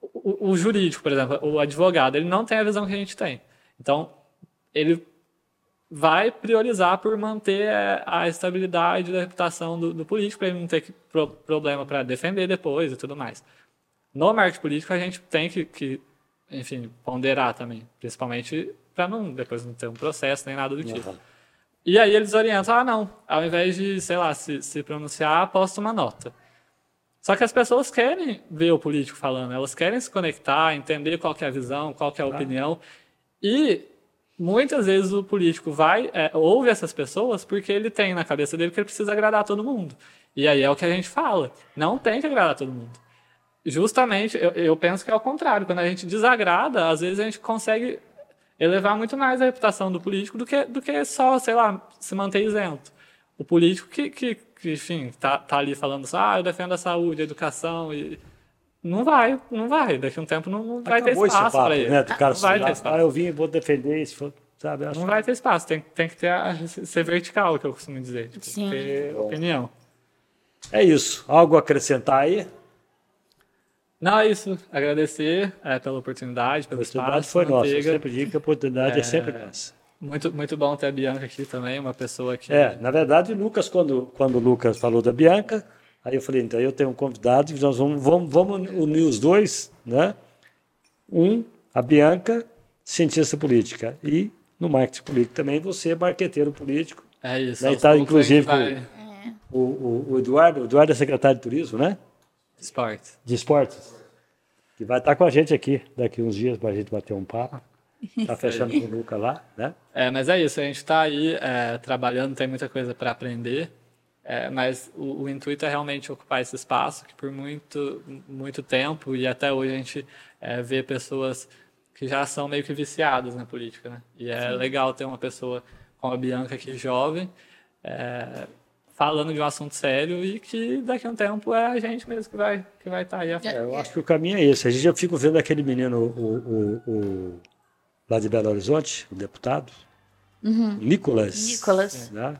o, o, jurídico, por exemplo, o advogado, ele não tem a visão que a gente tem. Então, ele vai priorizar por manter é, a estabilidade da reputação do, do político, para ele não ter pro, problema para defender depois e tudo mais no marketing político a gente tem que, que enfim, ponderar também, principalmente para não depois não ter um processo nem nada do tipo. Uhum. E aí eles orientam, ah, não, ao invés de, sei lá, se, se pronunciar, posta uma nota. Só que as pessoas querem ver o político falando, elas querem se conectar, entender qual é a visão, qual é a opinião. E muitas vezes o político vai, é, ouve essas pessoas porque ele tem na cabeça dele que ele precisa agradar todo mundo. E aí é o que a gente fala, não tem que agradar todo mundo justamente, eu, eu penso que é o contrário. Quando a gente desagrada, às vezes a gente consegue elevar muito mais a reputação do político do que, do que só, sei lá, se manter isento. O político que, que, que enfim, tá, tá ali falando assim, ah, eu defendo a saúde, a educação e... Não vai, não vai. Daqui a um tempo não, não vai ter espaço para ele. Né? cara, não vai ter espaço. Ah, eu vim, vou defender isso, sabe? Não vai ter espaço. Tem, tem que ter a, ser vertical, que eu costumo dizer. Tipo, Sim. ter opinião. É isso. Algo a acrescentar aí? Não, é isso. Agradecer é, pela oportunidade, pelo a oportunidade espaço. foi nossa. Eu sempre digo que a oportunidade é, é sempre nossa. Muito, muito bom ter a Bianca aqui também, uma pessoa que... É, na verdade, o Lucas, quando, quando o Lucas falou da Bianca, aí eu falei, então eu tenho um convidado, nós vamos, vamos, vamos unir os dois, né? Um, a Bianca, cientista política, e no marketing político também você é marqueteiro político. É isso. Né? Tá, inclusive, o, o, o, Eduardo, o Eduardo é secretário de turismo, né? Esportes. De esportes. Que vai estar com a gente aqui daqui uns dias para a gente bater um papo. Tá fechando com o Luca lá, né? É, mas é isso, a gente está aí é, trabalhando, tem muita coisa para aprender, é, mas o, o, intuito é realmente ocupar esse espaço que por muito, muito tempo e até hoje a gente é, vê pessoas que já são meio que viciadas na política, né? E é Sim. legal ter uma pessoa como a Bianca aqui, jovem, é, falando de um assunto sério e que daqui a um tempo é a gente mesmo que vai que vai estar tá aí. É, eu acho que o caminho é esse. A gente já fica vendo aquele menino o, o, o, lá de Belo Horizonte, o deputado, uhum. Nicolas. Nicolas. Né?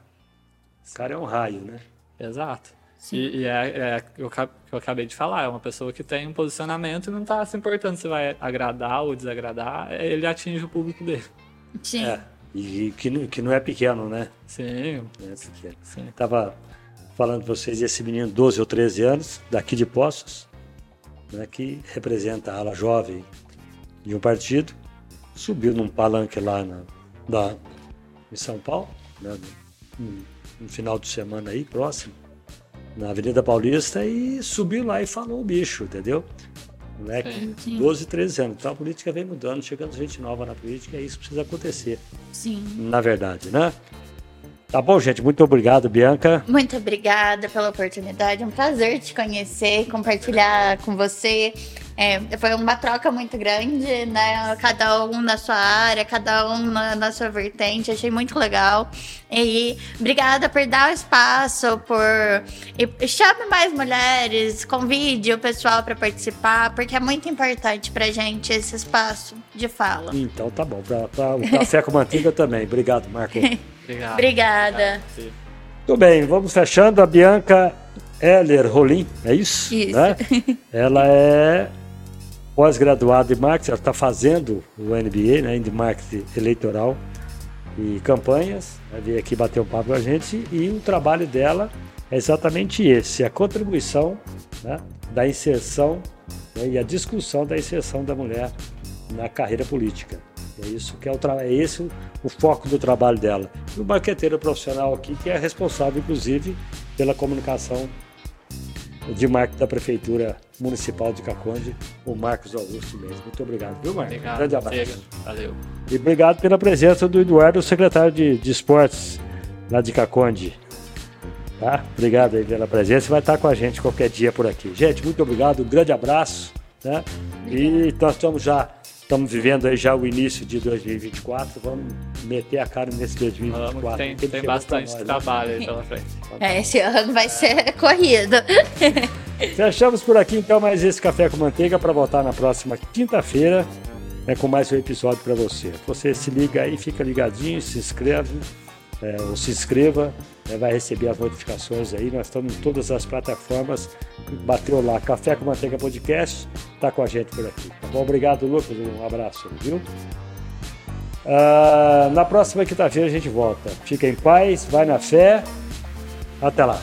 O cara é um raio, né? Exato. E, e, é, é o que eu acabei de falar, é uma pessoa que tem um posicionamento e não está se importando se vai agradar ou desagradar, ele atinge o público dele. Sim. É. E que, que não é pequeno, né? Sim. Não é pequeno. Sim. Tava falando para vocês esse menino, 12 ou 13 anos, daqui de Poços, né, que representa a ala jovem de um partido, subiu num palanque lá na, da, em São Paulo, né, no, final de semana aí, próximo, na Avenida Paulista, e subiu lá e falou o bicho, entendeu? Moleque, sim, 12, 13 anos. Então a política vem mudando, chegando gente nova na política, e isso precisa acontecer. Sim. Na verdade, né? Tá bom, gente. Muito obrigado, Bianca. Muito obrigada pela oportunidade. É um prazer te conhecer, compartilhar com você. É, foi uma troca muito grande, né? Cada um na sua área, cada um na, na, sua vertente. Achei muito legal. E obrigada por dar o espaço, por. E chame mais mulheres, convide o pessoal para participar, porque é muito importante pra gente esse espaço de fala. Então tá bom. Pra, pra, o café com manteiga também. Obrigado, Marco. Obrigado. Obrigada. Tudo bem, vamos fechando. A Bianca Heller Rolim, é isso? Isso. Né? Ela é pós-graduada em marketing, ela está fazendo o MBA né, em marketing eleitoral e campanhas. Vai vir aqui bater um papo com a gente. E o trabalho dela é exatamente esse, a contribuição né, da inserção né, e a discussão da inserção da mulher na carreira política. É isso que é o é esse o foco do trabalho dela. E o marqueteiro profissional aqui que é responsável, inclusive, pela comunicação de marketing da Prefeitura Municipal de Caconde, o Marcos Augusto mesmo. Muito obrigado, viu, Marcos? Obrigado. Grande abraço. Valeu. E obrigado pela presença do Eduardo, secretário de, de Esportes lá de Caconde. Tá? Obrigado aí pela presença. Vai estar com a gente qualquer dia por aqui. Gente, muito obrigado. Um grande abraço. Né? E nós estamos já estamos vivendo aí já o início de 2024. Vamos meter a cara nesse 2024. Vamos, tem, tem bastante nós, né? trabalho né? aí pela frente. É, esse ano vai ser corrida. Fechamos por aqui então mais esse café com manteiga para voltar na próxima quinta-feira né, com mais um episódio para você. Você se liga aí, fica ligadinho, se inscreve é, ou se inscreva, é, vai receber as notificações aí. Nós estamos em todas as plataformas. Bateu lá, Café com Manteiga Podcast, tá com a gente por aqui. Tá bom? Obrigado, Lucas. Um abraço, viu? Ah, na próxima quinta-feira a gente volta. Fica em paz, vai na fé. Até lá.